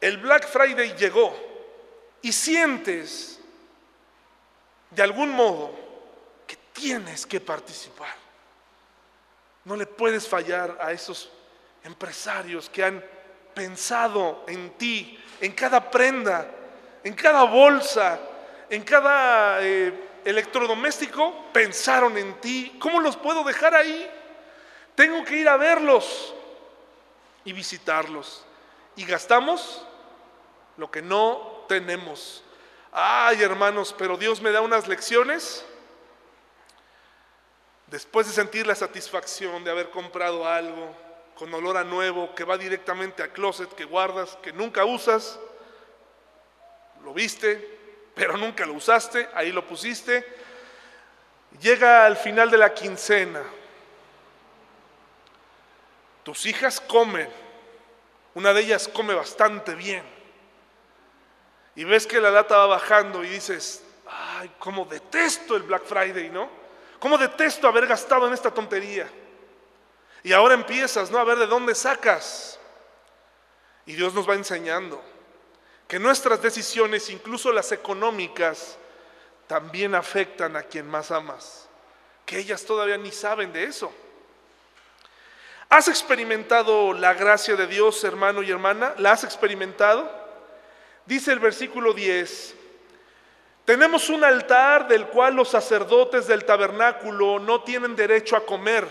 A: El Black Friday llegó y sientes de algún modo tienes que participar. No le puedes fallar a esos empresarios que han pensado en ti, en cada prenda, en cada bolsa, en cada eh, electrodoméstico, pensaron en ti. ¿Cómo los puedo dejar ahí? Tengo que ir a verlos y visitarlos. Y gastamos lo que no tenemos. Ay, hermanos, pero Dios me da unas lecciones. Después de sentir la satisfacción de haber comprado algo con olor a nuevo, que va directamente a closet, que guardas, que nunca usas, lo viste, pero nunca lo usaste, ahí lo pusiste. Llega al final de la quincena. Tus hijas comen, una de ellas come bastante bien. Y ves que la lata va bajando y dices, ay, cómo detesto el Black Friday, ¿no? Cómo detesto haber gastado en esta tontería. Y ahora empiezas, ¿no? A ver de dónde sacas. Y Dios nos va enseñando que nuestras decisiones, incluso las económicas, también afectan a quien más amas, que ellas todavía ni saben de eso. ¿Has experimentado la gracia de Dios, hermano y hermana? ¿La has experimentado? Dice el versículo 10, tenemos un altar del cual los sacerdotes del tabernáculo no tienen derecho a comer.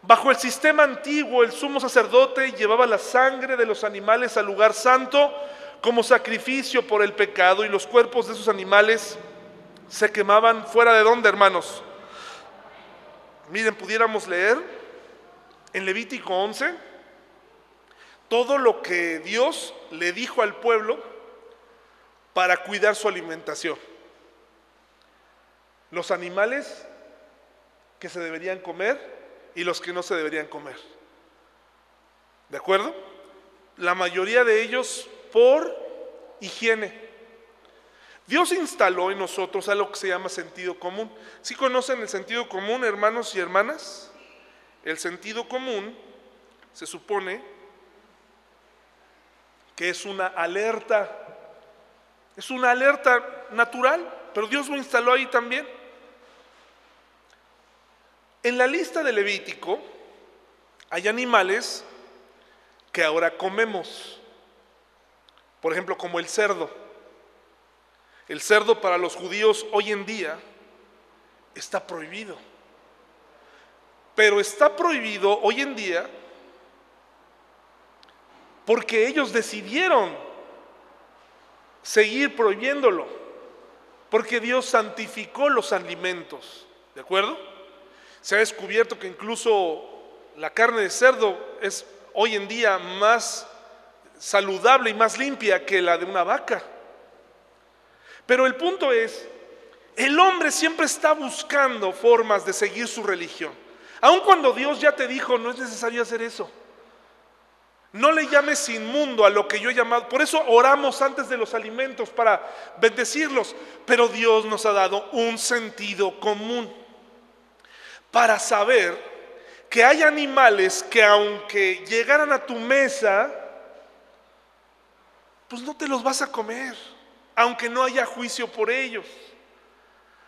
A: Bajo el sistema antiguo, el sumo sacerdote llevaba la sangre de los animales al lugar santo como sacrificio por el pecado y los cuerpos de esos animales se quemaban fuera de dónde, hermanos. Miren, pudiéramos leer en Levítico 11 todo lo que Dios le dijo al pueblo para cuidar su alimentación. Los animales que se deberían comer y los que no se deberían comer. ¿De acuerdo? La mayoría de ellos por higiene. Dios instaló en nosotros algo que se llama sentido común. ¿Sí conocen el sentido común, hermanos y hermanas? El sentido común se supone que es una alerta, es una alerta natural, pero Dios lo instaló ahí también. En la lista de Levítico hay animales que ahora comemos. Por ejemplo, como el cerdo. El cerdo para los judíos hoy en día está prohibido. Pero está prohibido hoy en día porque ellos decidieron seguir prohibiéndolo. Porque Dios santificó los alimentos. ¿De acuerdo? Se ha descubierto que incluso la carne de cerdo es hoy en día más saludable y más limpia que la de una vaca. Pero el punto es, el hombre siempre está buscando formas de seguir su religión. Aun cuando Dios ya te dijo, no es necesario hacer eso. No le llames inmundo a lo que yo he llamado. Por eso oramos antes de los alimentos para bendecirlos. Pero Dios nos ha dado un sentido común para saber que hay animales que aunque llegaran a tu mesa, pues no te los vas a comer, aunque no haya juicio por ellos.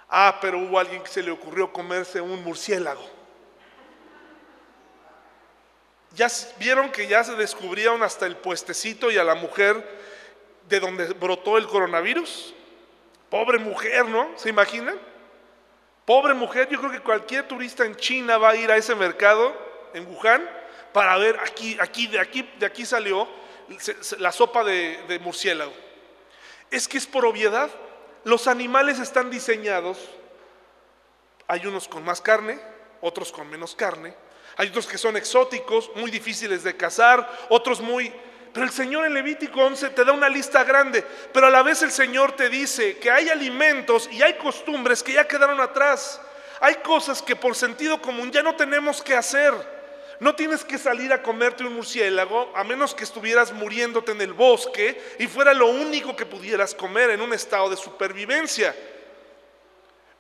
A: Ah, pero hubo alguien que se le ocurrió comerse un murciélago. Ya vieron que ya se descubrieron hasta el puestecito y a la mujer de donde brotó el coronavirus. Pobre mujer, ¿no? ¿Se imaginan? Pobre mujer, yo creo que cualquier turista en China va a ir a ese mercado en Wuhan para ver aquí, aquí, de aquí, de aquí salió la sopa de, murciélago. Es que es por obviedad. Los animales están diseñados, hay unos con más carne, otros con menos carne, hay otros que son exóticos, muy difíciles de cazar, otros muy Pero el Señor en Levítico 11 te da una lista grande, pero a la vez el Señor te dice que hay alimentos y hay costumbres que ya quedaron atrás. Hay cosas que por sentido común ya no tenemos que hacer. No tienes que salir a comerte un murciélago a menos que estuvieras muriéndote en el bosque y fuera lo único que pudieras comer en un estado de supervivencia.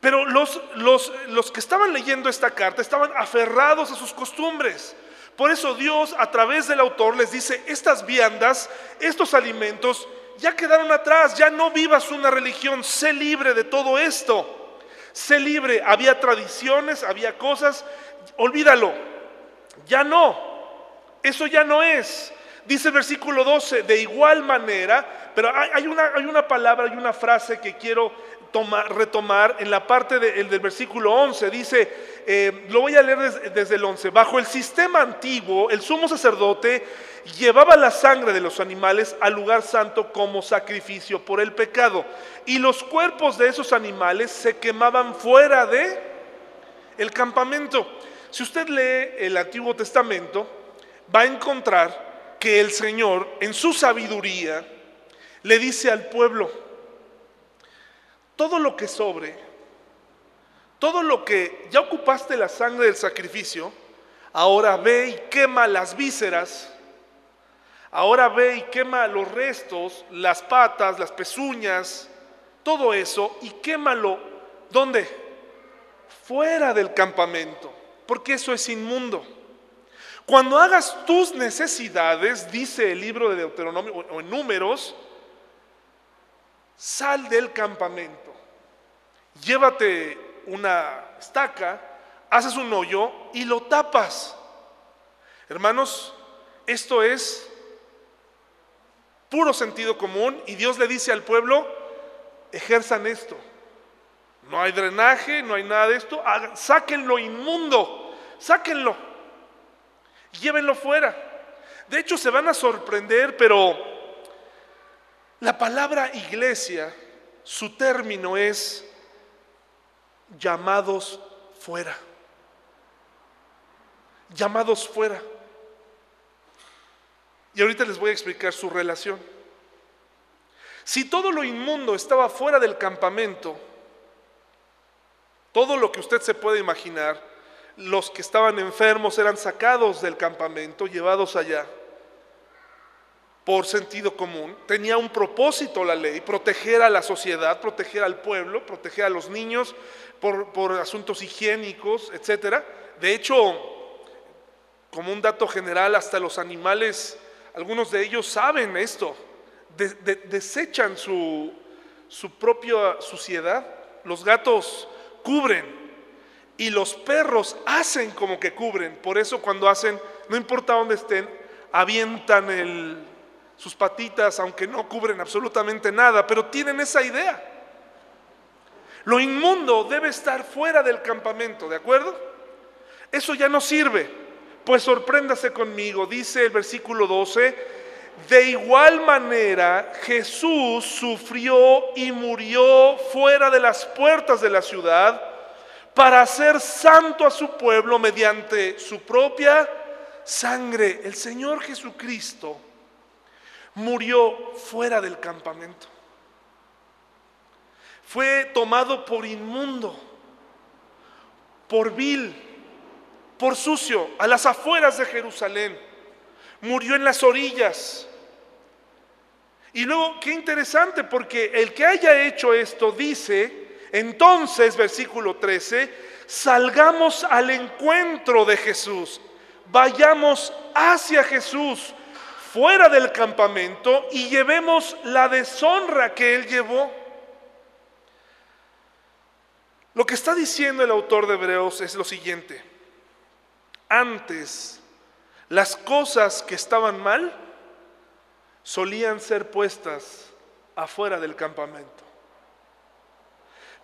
A: Pero los, los, los que estaban leyendo esta carta estaban aferrados a sus costumbres. Por eso Dios a través del autor les dice, estas viandas, estos alimentos ya quedaron atrás, ya no vivas una religión, sé libre de todo esto. Sé libre, había tradiciones, había cosas, olvídalo, ya no, eso ya no es. Dice el versículo 12, de igual manera, pero hay, una, hay una palabra, hay una frase que quiero retomar en la parte del versículo 11. Dice, eh, lo voy a leer desde, el 11, bajo el sistema antiguo, el sumo sacerdote llevaba la sangre de los animales al lugar santo como sacrificio por el pecado. Y los cuerpos de esos animales se quemaban fuera de el campamento. Si usted lee el Antiguo Testamento, va a encontrar que el Señor, en su sabiduría, le dice al pueblo, todo lo que sobre, todo lo que ya ocupaste la sangre del sacrificio, ahora ve y quema las vísceras, ahora ve y quema los restos, las patas, las pezuñas, todo eso, y quémalo, ¿dónde? Fuera del campamento porque eso es inmundo. Cuando hagas tus necesidades, dice el libro de Deuteronomio o en números, sal del campamento, llévate una estaca, haces un hoyo y lo tapas. Hermanos, esto es puro sentido común y Dios le dice al pueblo, ejerzan esto. No hay drenaje, no hay nada de esto. Sáquenlo inmundo, sáquenlo. Llévenlo fuera. De hecho, se van a sorprender, pero la palabra iglesia, su término es llamados fuera. Llamados fuera. Y ahorita les voy a explicar su relación. Si todo lo inmundo estaba fuera del campamento, todo lo que usted se puede imaginar, los que estaban enfermos eran sacados del campamento, llevados allá por sentido común. Tenía un propósito la ley, proteger a la sociedad, proteger al pueblo, proteger a los niños por, asuntos higiénicos, etc. De hecho, como un dato general, hasta los animales, algunos de ellos saben esto, desechan su, su propia suciedad. Los gatos cubren. Y los perros hacen como que cubren. Por eso cuando hacen, no importa dónde estén, avientan sus patitas, aunque no cubren absolutamente nada, pero tienen esa idea. Lo inmundo debe estar fuera del campamento, ¿de acuerdo? Eso ya no sirve. Pues sorpréndase conmigo, dice el versículo 12, de igual manera, Jesús sufrió y murió fuera de las puertas de la ciudad para hacer santo a su pueblo mediante su propia sangre. El Señor Jesucristo murió fuera del campamento. Fue tomado por inmundo, por vil, por sucio, a las afueras de Jerusalén murió en las orillas. Y luego, qué interesante, porque el que haya hecho esto dice, entonces, versículo 13, salgamos al encuentro de Jesús, vayamos hacia Jesús, fuera del campamento, y llevemos la deshonra que él llevó. Lo que está diciendo el autor de Hebreos es lo siguiente. Antes las cosas que estaban mal solían ser puestas afuera del campamento.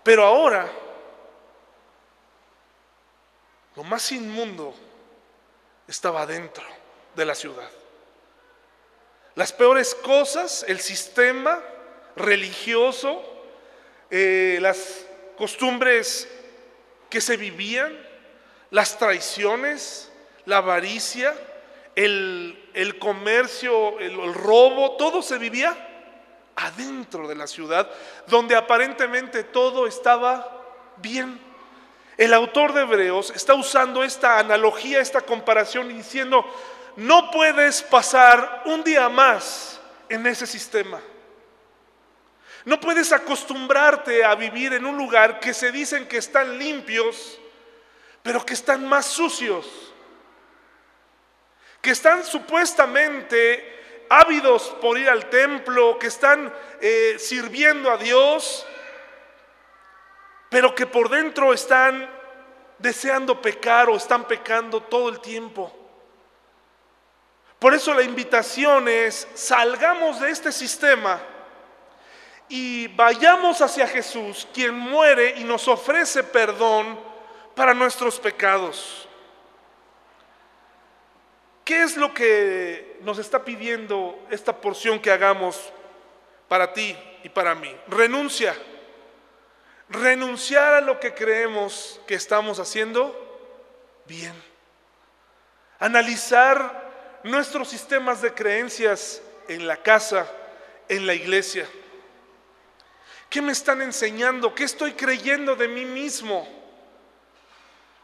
A: Pero ahora, lo más inmundo estaba dentro de la ciudad. Las peores cosas, el sistema religioso, eh, las costumbres que se vivían, las traiciones, la avaricia, el, el comercio, el, el robo, todo se vivía adentro de la ciudad, donde aparentemente todo estaba bien. El autor de Hebreos está usando esta analogía, esta comparación diciendo, no puedes pasar un día más en ese sistema. No puedes acostumbrarte a vivir en un lugar que se dicen que están limpios, pero que están más sucios, que están supuestamente ávidos por ir al templo, que están eh, sirviendo a Dios, pero que por dentro están deseando pecar o están pecando todo el tiempo. Por eso la invitación es, salgamos de este sistema y vayamos hacia Jesús, quien muere y nos ofrece perdón para nuestros pecados. ¿Qué es lo que nos está pidiendo esta porción que hagamos para ti y para mí? Renuncia. Renunciar a lo que creemos que estamos haciendo bien. Analizar nuestros sistemas de creencias en la casa, en la iglesia. ¿Qué me están enseñando? ¿Qué estoy creyendo de mí mismo?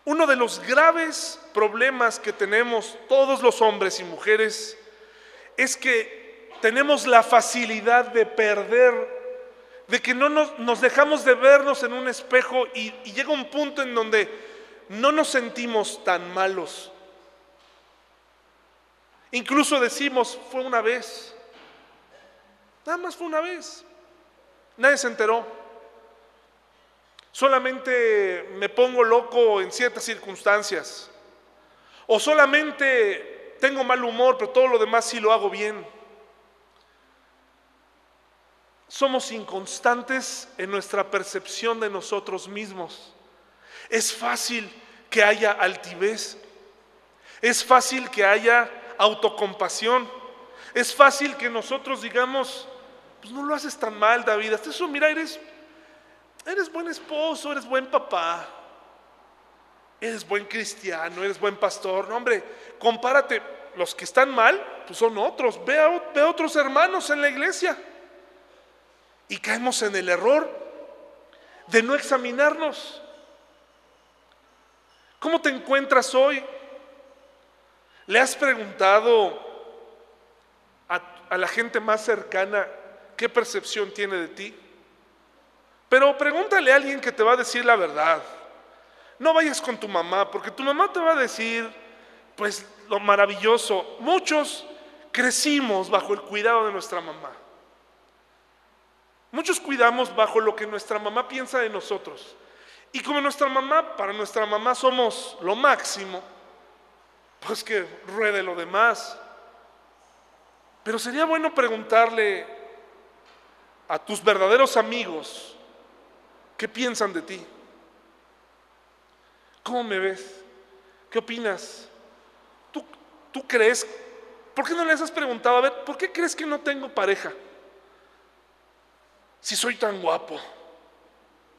A: Uno de los graves problemas que tenemos todos los hombres y mujeres es que tenemos la facilidad de perder, de que no nos, dejamos de vernos en un espejo y, y llega un punto en donde no nos sentimos tan malos. Incluso decimos, fue una vez, nada más fue una vez. Nadie se enteró. Solamente me pongo loco en ciertas circunstancias. O solamente tengo mal humor, pero todo lo demás sí lo hago bien. Somos inconstantes en nuestra percepción de nosotros mismos. Es fácil que haya altivez. Es fácil que haya autocompasión. Es fácil que nosotros digamos, pues no lo haces tan mal, David. Hasta eso, mira, eres, eres buen esposo, eres buen papá, eres buen cristiano, eres buen pastor. No, hombre, compárate. Los que están mal, pues son otros. Ve a, ve a otros hermanos en la iglesia. Y caemos en el error de no examinarnos. ¿Cómo te encuentras hoy? ¿Le has preguntado a, la gente más cercana qué percepción tiene de ti. Pero pregúntale a alguien que te va a decir la verdad. No vayas con tu mamá, porque tu mamá te va a decir, pues lo maravilloso. Muchos crecimos bajo el cuidado de nuestra mamá. Muchos cuidamos bajo lo que nuestra mamá piensa de nosotros. Y como nuestra mamá, para nuestra mamá somos lo máximo, pues que ruede lo demás. Pero sería bueno preguntarle a tus verdaderos amigos, ¿qué piensan de ti? ¿Cómo me ves? ¿Qué opinas? ¿Tú, ¿Tú crees? ¿Por qué no les has preguntado, a ver, ¿por qué crees que no tengo pareja? Si soy tan guapo,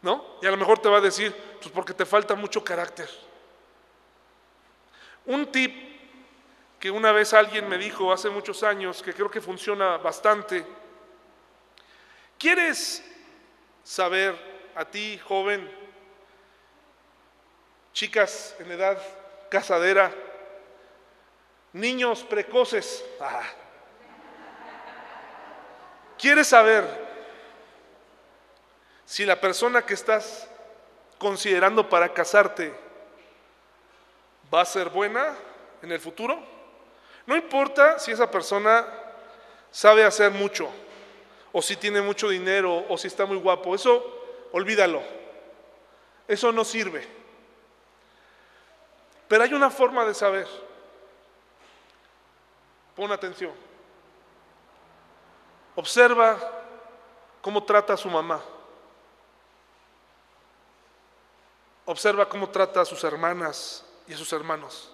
A: ¿no? Y a lo mejor te va a decir, pues porque te falta mucho carácter. Un tip que una vez alguien me dijo hace muchos años, que creo que funciona bastante, ¿Quieres saber a ti, joven, chicas en edad casadera, niños precoces? Ah. ¿Quieres saber si la persona que estás considerando para casarte va a ser buena en el futuro? No importa si esa persona sabe hacer mucho o si tiene mucho dinero, o si está muy guapo. Eso, olvídalo. Eso no sirve. Pero hay una forma de saber. Pon atención. Observa cómo trata a su mamá. Observa cómo trata a sus hermanas y a sus hermanos.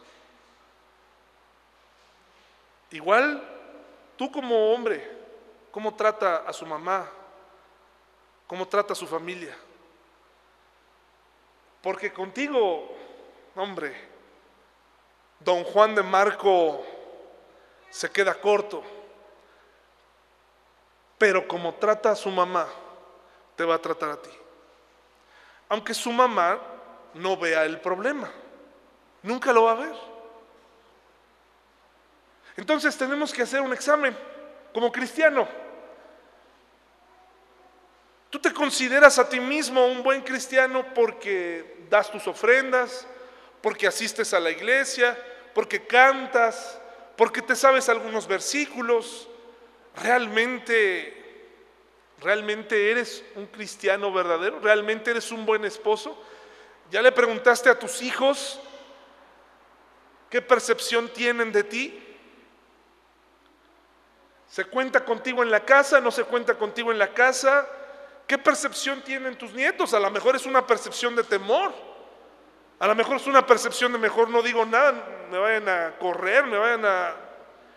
A: Igual tú como hombre, cómo trata a su mamá, cómo trata a su familia. Porque contigo, hombre, don Juan de Marco se queda corto. Pero como trata a su mamá, te va a tratar a ti. Aunque su mamá no vea el problema, nunca lo va a ver. Entonces tenemos que hacer un examen como cristiano. ¿Tú te consideras a ti mismo un buen cristiano porque das tus ofrendas, porque asistes a la iglesia, porque cantas, porque te sabes algunos versículos? ¿Realmente realmente eres un cristiano verdadero? ¿Realmente eres un buen esposo? ¿Ya le preguntaste a tus hijos qué percepción tienen de ti? ¿Se cuenta contigo en la casa? ¿No se cuenta contigo en la casa? ¿Qué percepción tienen tus nietos? A lo mejor es una percepción de temor. A lo mejor es una percepción de mejor no digo nada, me vayan a correr, me vayan a...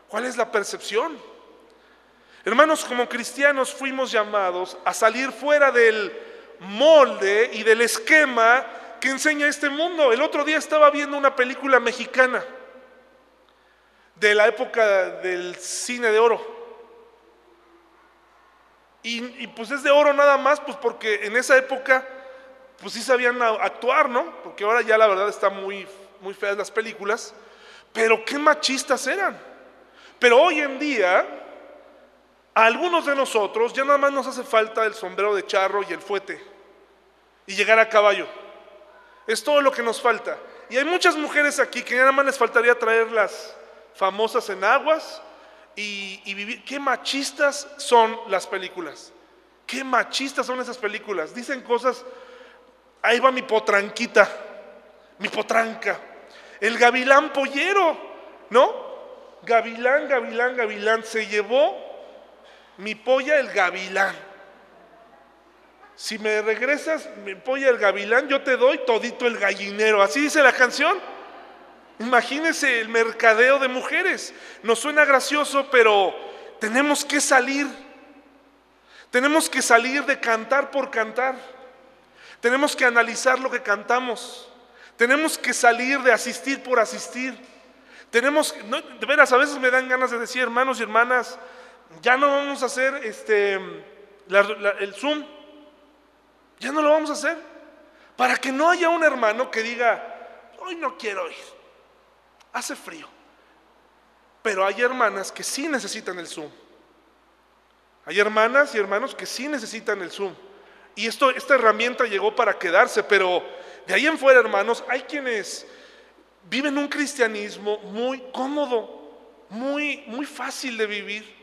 A: ¿Cuál es la percepción? Hermanos, como cristianos fuimos llamados a salir fuera del molde y del esquema que enseña este mundo. El otro día estaba viendo una película mexicana de la época del cine de oro. Y, pues es de oro nada más, pues porque en esa época pues sí sabían actuar, ¿no? Porque ahora ya la verdad están muy, muy feas las películas, pero qué machistas eran. Pero hoy en día, a algunos de nosotros ya nada más nos hace falta el sombrero de charro y el fuete y llegar a caballo. Es todo lo que nos falta. Y hay muchas mujeres aquí que nada más les faltaría traer las famosas enaguas y, vivir. Qué machistas son las películas. Qué machistas son esas películas. Dicen cosas. Ahí va mi potranquita, mi potranca. El gavilán pollero, ¿no? Gavilán, gavilán, gavilán. Se llevó mi polla el gavilán. Si me regresas mi polla el gavilán, yo te doy todito el gallinero. Así dice la canción. Imagínense el mercadeo de mujeres. Nos suena gracioso, pero tenemos que salir. Tenemos que salir de cantar por cantar. Tenemos que analizar lo que cantamos. Tenemos que salir de asistir por asistir. Tenemos, de veras, a veces me dan ganas de decir, hermanos y hermanas, ya no vamos a hacer este, el Zoom. Ya no lo vamos a hacer. Para que no haya un hermano que diga, hoy no quiero ir hace frío. Pero hay hermanas que sí necesitan el Zoom. Hay hermanas y hermanos que sí necesitan el Zoom. Y esto, esta herramienta llegó para quedarse, pero de ahí en fuera, hermanos, hay quienes viven un cristianismo muy cómodo, muy, muy fácil de vivir,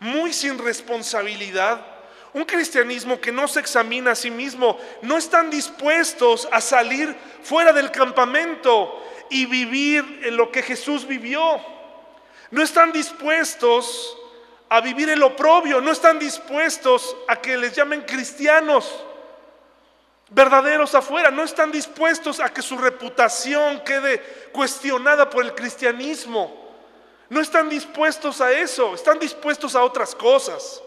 A: muy sin responsabilidad. Un cristianismo que no se examina a sí mismo, no están dispuestos a salir fuera del campamento y vivir en lo que Jesús vivió. No están dispuestos a vivir el oprobio, no están dispuestos a que les llamen cristianos verdaderos afuera, no están dispuestos a que su reputación quede cuestionada por el cristianismo. No están dispuestos a eso, están dispuestos a otras cosas,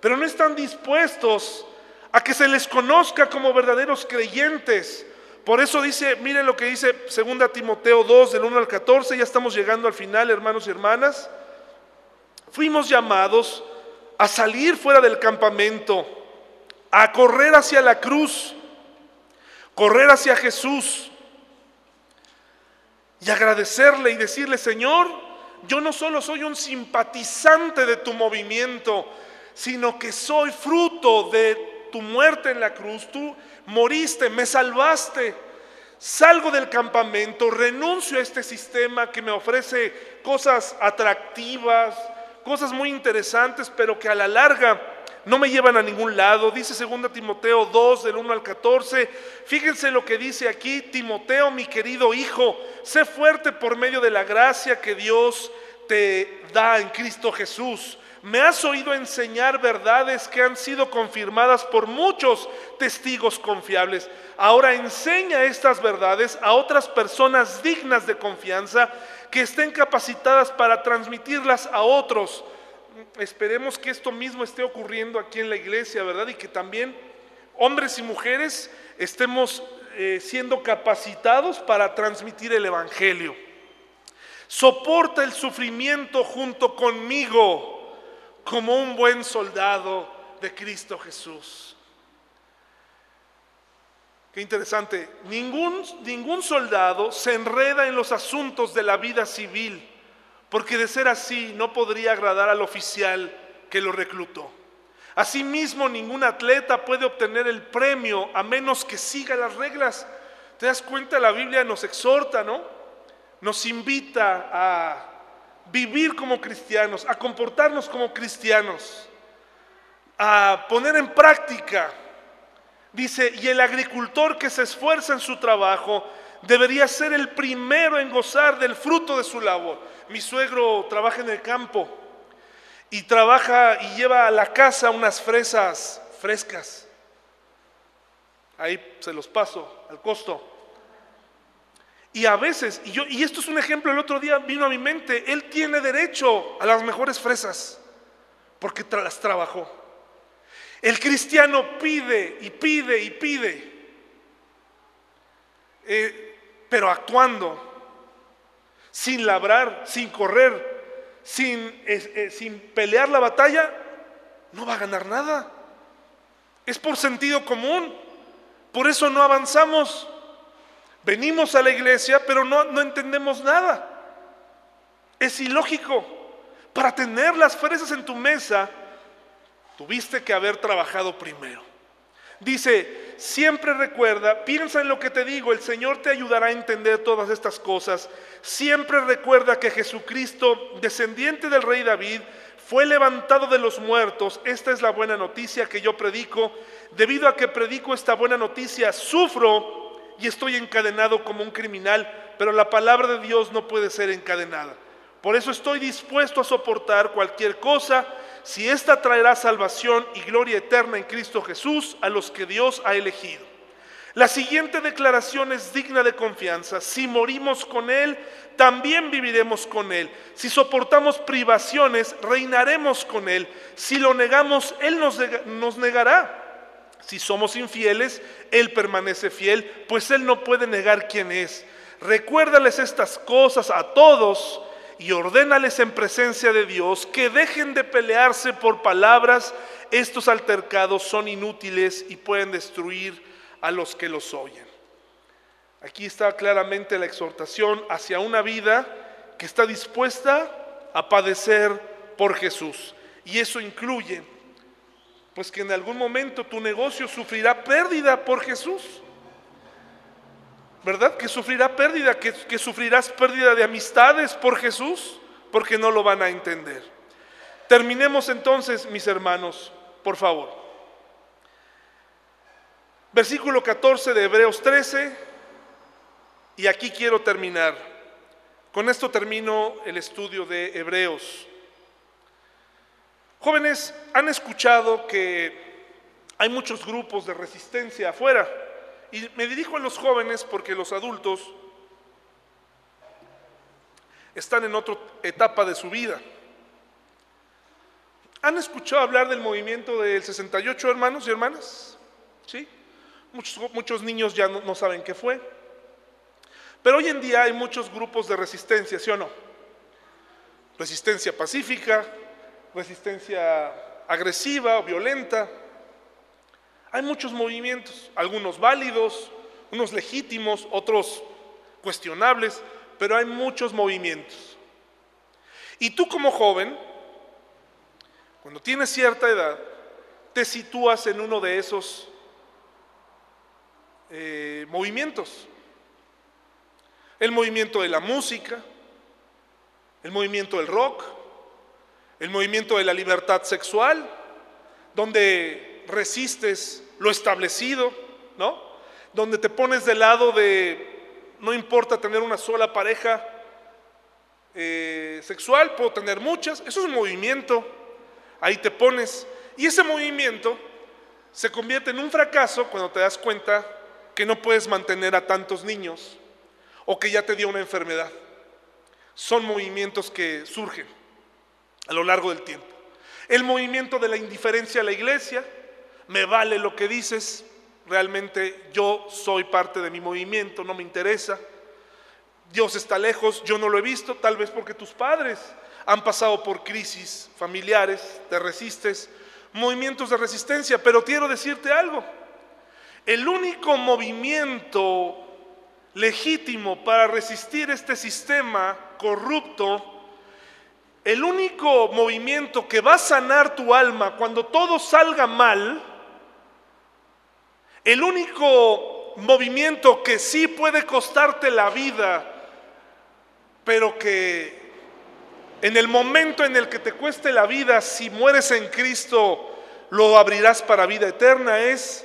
A: pero no están dispuestos a que se les conozca como verdaderos creyentes, por eso dice, miren lo que dice 2 Timoteo 2 del 1 al 14, ya estamos llegando al final, hermanos y hermanas. Fuimos llamados a salir fuera del campamento, a correr hacia la cruz, correr hacia Jesús y agradecerle y decirle, Señor, yo no solo soy un simpatizante de tu movimiento, sino que soy fruto de tu muerte en la cruz. Tú moriste, me salvaste. Salgo del campamento, renuncio a este sistema que me ofrece cosas atractivas, cosas muy interesantes, pero que a la larga no me llevan a ningún lado. Dice 2 Timoteo 2 del 1 al 14. Fíjense lo que dice aquí, Timoteo, mi querido hijo, sé fuerte por medio de la gracia que Dios te da en Cristo Jesús me has oído enseñar verdades que han sido confirmadas por muchos testigos confiables. Ahora enseña estas verdades a otras personas dignas de confianza que estén capacitadas para transmitirlas a otros. Esperemos que esto mismo esté ocurriendo aquí en la iglesia, ¿verdad? Y que también hombres y mujeres estemos eh, siendo capacitados para transmitir el Evangelio. Soporta el sufrimiento junto conmigo como un buen soldado de Cristo Jesús. Qué interesante. Ningún, ningún soldado se enreda en los asuntos de la vida civil, porque de ser así no podría agradar al oficial que lo reclutó. Asimismo, ningún atleta puede obtener el premio a menos que siga las reglas. ¿Te das cuenta? La Biblia nos exhorta, ¿no? Nos invita a vivir como cristianos, a comportarnos como cristianos, a poner en práctica. Dice, y el agricultor que se esfuerza en su trabajo debería ser el primero en gozar del fruto de su labor. Mi suegro trabaja en el campo y trabaja y lleva a la casa unas fresas frescas. Ahí se los paso al costo. Y a veces, y, yo, y esto es un ejemplo, el otro día vino a mi mente, él tiene derecho a las mejores fresas, porque las trabajó. El cristiano pide y pide y pide, eh, pero actuando, sin labrar, sin correr, sin, eh, sin pelear la batalla, no va a ganar nada. Es por sentido común. Por eso no avanzamos. Venimos a la iglesia, pero no, no entendemos nada. Es ilógico. Para tener las fresas en tu mesa, tuviste que haber trabajado primero. Dice, siempre recuerda, piensa en lo que te digo, el Señor te ayudará a entender todas estas cosas. Siempre recuerda que Jesucristo, descendiente del rey David, fue levantado de los muertos. Esta es la buena noticia que yo predico. Debido a que predico esta buena noticia, sufro y estoy encadenado como un criminal, pero la palabra de Dios no puede ser encadenada. Por eso estoy dispuesto a soportar cualquier cosa si ésta traerá salvación y gloria eterna en Cristo Jesús a los que Dios ha elegido. La siguiente declaración es digna de confianza. Si morimos con Él, también viviremos con Él. Si soportamos privaciones, reinaremos con Él. Si lo negamos, Él nos, nos negará. Si somos infieles, Él permanece fiel, pues Él no puede negar quién es. Recuérdales estas cosas a todos y ordénales en presencia de Dios que dejen de pelearse por palabras. Estos altercados son inútiles y pueden destruir a los que los oyen. Aquí está claramente la exhortación hacia una vida que está dispuesta a padecer por Jesús. Y eso incluye, pues que en algún momento tu negocio sufrirá pérdida por Jesús. ¿verdad? Que sufrirá pérdida, que, que sufrirás pérdida de amistades por Jesús, porque no lo van a entender. Terminemos entonces, mis hermanos, por favor. Versículo 14 de Hebreos 13, y aquí quiero terminar. Con esto termino el estudio de Hebreos. Jóvenes, han escuchado que hay muchos grupos de resistencia afuera. Y me dirijo a los jóvenes porque los adultos están en otra etapa de su vida. ¿Han escuchado hablar del movimiento del 68, hermanos y hermanas? ¿Sí? Muchos, niños ya no, no saben qué fue. Pero hoy en día hay muchos grupos de resistencia, ¿sí o no? Resistencia pacífica, resistencia agresiva o violenta. Hay muchos movimientos, algunos válidos, unos legítimos, otros cuestionables, pero hay muchos movimientos. Y tú como joven, cuando tienes cierta edad, te sitúas en uno de esos eh, movimientos. El movimiento de la música, el movimiento del rock, el movimiento de la libertad sexual, donde resistes lo establecido, ¿no? Donde te pones del lado de no importa tener una sola pareja eh, sexual, puedo tener muchas, eso es un movimiento, ahí te pones. Y ese movimiento se convierte en un fracaso cuando te das cuenta que no puedes mantener a tantos niños o que ya te dio una enfermedad. Son movimientos que surgen a lo largo del tiempo. El movimiento de la indiferencia a la iglesia, me vale lo que dices, realmente yo soy parte de mi movimiento, no me interesa. Dios está lejos, yo no lo he visto, tal vez porque tus padres han pasado por crisis familiares, te resistes, movimientos de resistencia, pero quiero decirte algo. El único movimiento legítimo para resistir este sistema corrupto, el único movimiento que va a sanar tu alma cuando todo salga mal, el único movimiento que sí puede costarte la vida, pero que en el momento en el que te cueste la vida, si mueres en Cristo, lo abrirás para vida eterna, es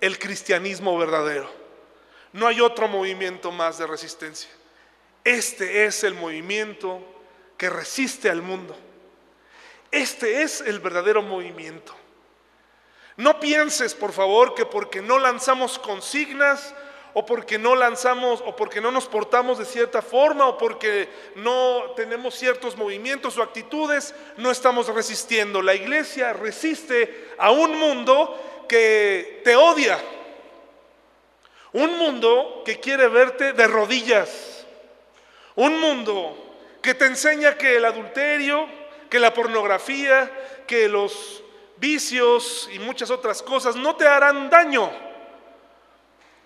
A: el cristianismo verdadero. No hay otro movimiento más de resistencia. Este es el movimiento que resiste al mundo. Este es el verdadero movimiento. No pienses, por favor, que porque no lanzamos consignas o porque no lanzamos o porque no nos portamos de cierta forma o porque no tenemos ciertos movimientos o actitudes, no estamos resistiendo. La iglesia resiste a un mundo que te odia, un mundo que quiere verte de rodillas. Un mundo que te enseña que el adulterio, que la pornografía, que los vicios y muchas otras cosas no te harán daño.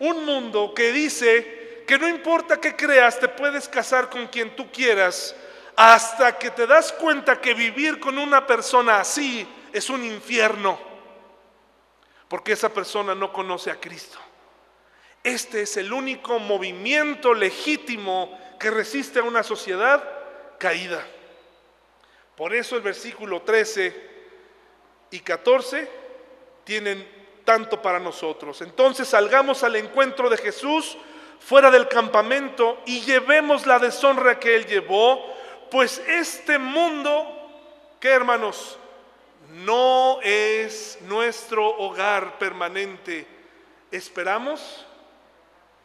A: Un mundo que dice que no importa qué creas, te puedes casar con quien tú quieras, hasta que te das cuenta que vivir con una persona así es un infierno, porque esa persona no conoce a Cristo. Este es el único movimiento legítimo que resiste a una sociedad caída. Por eso el versículo 13 y 14 tienen tanto para nosotros. Entonces salgamos al encuentro de Jesús fuera del campamento y llevemos la deshonra que Él llevó, pues este mundo, ¿qué hermanos? No es nuestro hogar permanente. Esperamos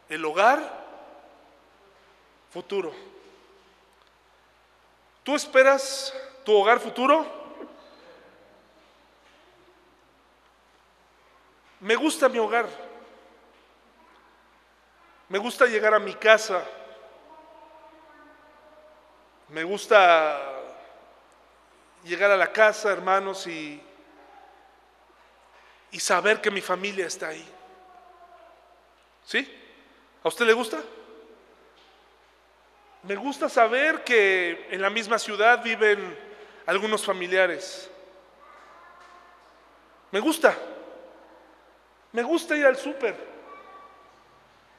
A: el hogar futuro. ¿Tú esperas tu hogar futuro? Me gusta mi hogar. Me gusta llegar a mi casa. Me gusta llegar a la casa, hermanos, y, y saber que mi familia está ahí. ¿Sí? ¿A usted le gusta? Me gusta saber que en la misma ciudad viven algunos familiares. Me gusta. Me gusta ir al súper.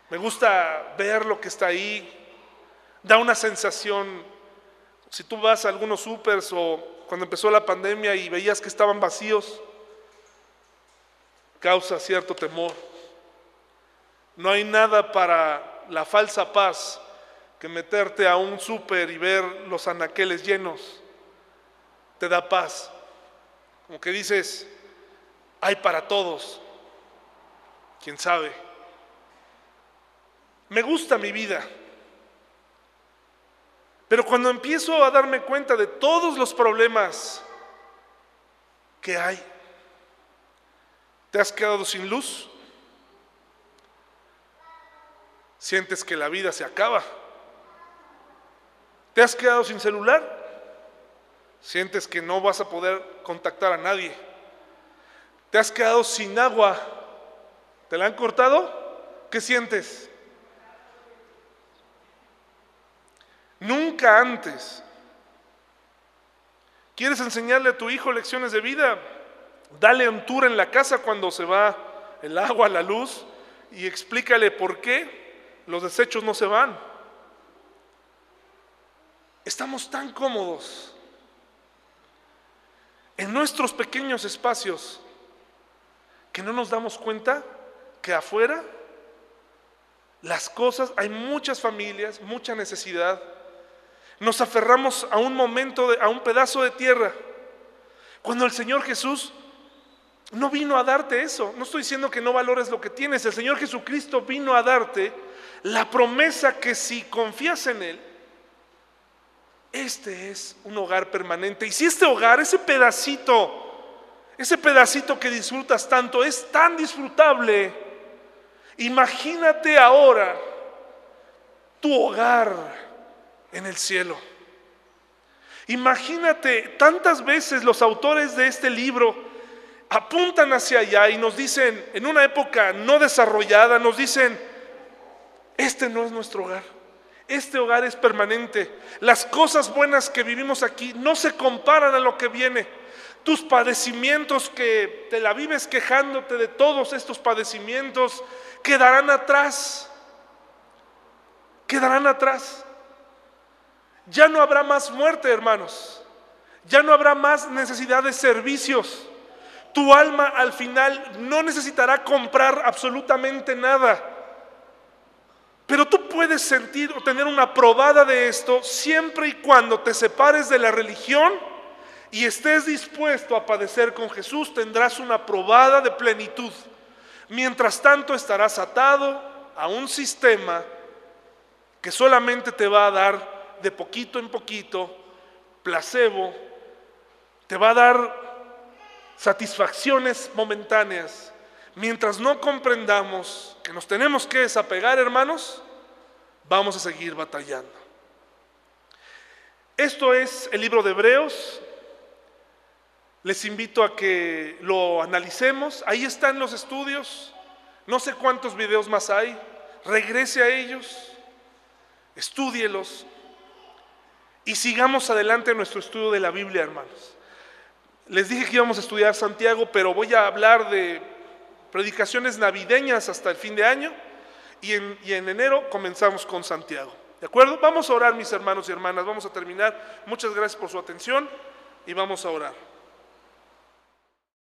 A: Me gusta ver lo que está ahí. Da una sensación. Si tú vas a algunos supers o cuando empezó la pandemia y veías que estaban vacíos, causa cierto temor. No hay nada para la falsa paz que meterte a un súper y ver los anaqueles llenos. Te da paz. Como que dices, hay para todos. ¿Quién sabe? Me gusta mi vida. Pero cuando empiezo a darme cuenta de todos los problemas que hay, ¿te has quedado sin luz? sientes que la vida se acaba. ¿Te has quedado sin celular? Sientes que no vas a poder contactar a nadie. ¿Te has quedado sin agua? ¿Te la han cortado? ¿Qué sientes? Nunca antes. ¿Quieres enseñarle a tu hijo lecciones de vida? Dale un tour en la casa cuando se va el agua, la luz y explícale por qué los desechos no se van. Estamos tan cómodos en nuestros pequeños espacios que no nos damos cuenta que afuera las cosas, hay muchas familias, mucha necesidad. Nos aferramos a un momento, a un pedazo de tierra. Cuando el Señor Jesús no vino a darte eso. No estoy diciendo que no valores lo que tienes. El Señor Jesucristo vino a darte la promesa que si confías en Él, este es un hogar permanente. Y si este hogar, ese pedacito, ese pedacito que disfrutas tanto, es tan disfrutable, imagínate ahora tu hogar en el cielo. Imagínate, tantas veces los autores de este libro apuntan hacia allá y nos dicen, en una época no desarrollada, nos dicen, este no es nuestro hogar, este hogar es permanente. Las cosas buenas que vivimos aquí no se comparan a lo que viene. Tus padecimientos que te la vives quejándote de todos estos padecimientos quedarán atrás. Quedarán atrás. Ya no habrá más muerte, hermanos. Ya no habrá más necesidad de servicios. Tu alma al final no necesitará comprar absolutamente nada. Pero tú puedes sentir o tener una probada de esto siempre y cuando te separes de la religión y estés dispuesto a padecer con Jesús, tendrás una probada de plenitud. Mientras tanto estarás atado a un sistema que solamente te va a dar de poquito en poquito, placebo, te va a dar satisfacciones momentáneas. Mientras no comprendamos que nos tenemos que desapegar, hermanos, vamos a seguir batallando. Esto es el libro de Hebreos. Les invito a que lo analicemos. Ahí están los estudios. No sé cuántos videos más hay. Regrese a ellos. Estúdielos y sigamos adelante en nuestro estudio de la Biblia, hermanos. Les dije que íbamos a estudiar Santiago, pero voy a hablar de predicaciones navideñas hasta el fin de año y en, enero comenzamos con Santiago. ¿De acuerdo? Vamos a orar, mis hermanos y hermanas. Vamos a terminar. Muchas gracias por su atención y vamos a orar.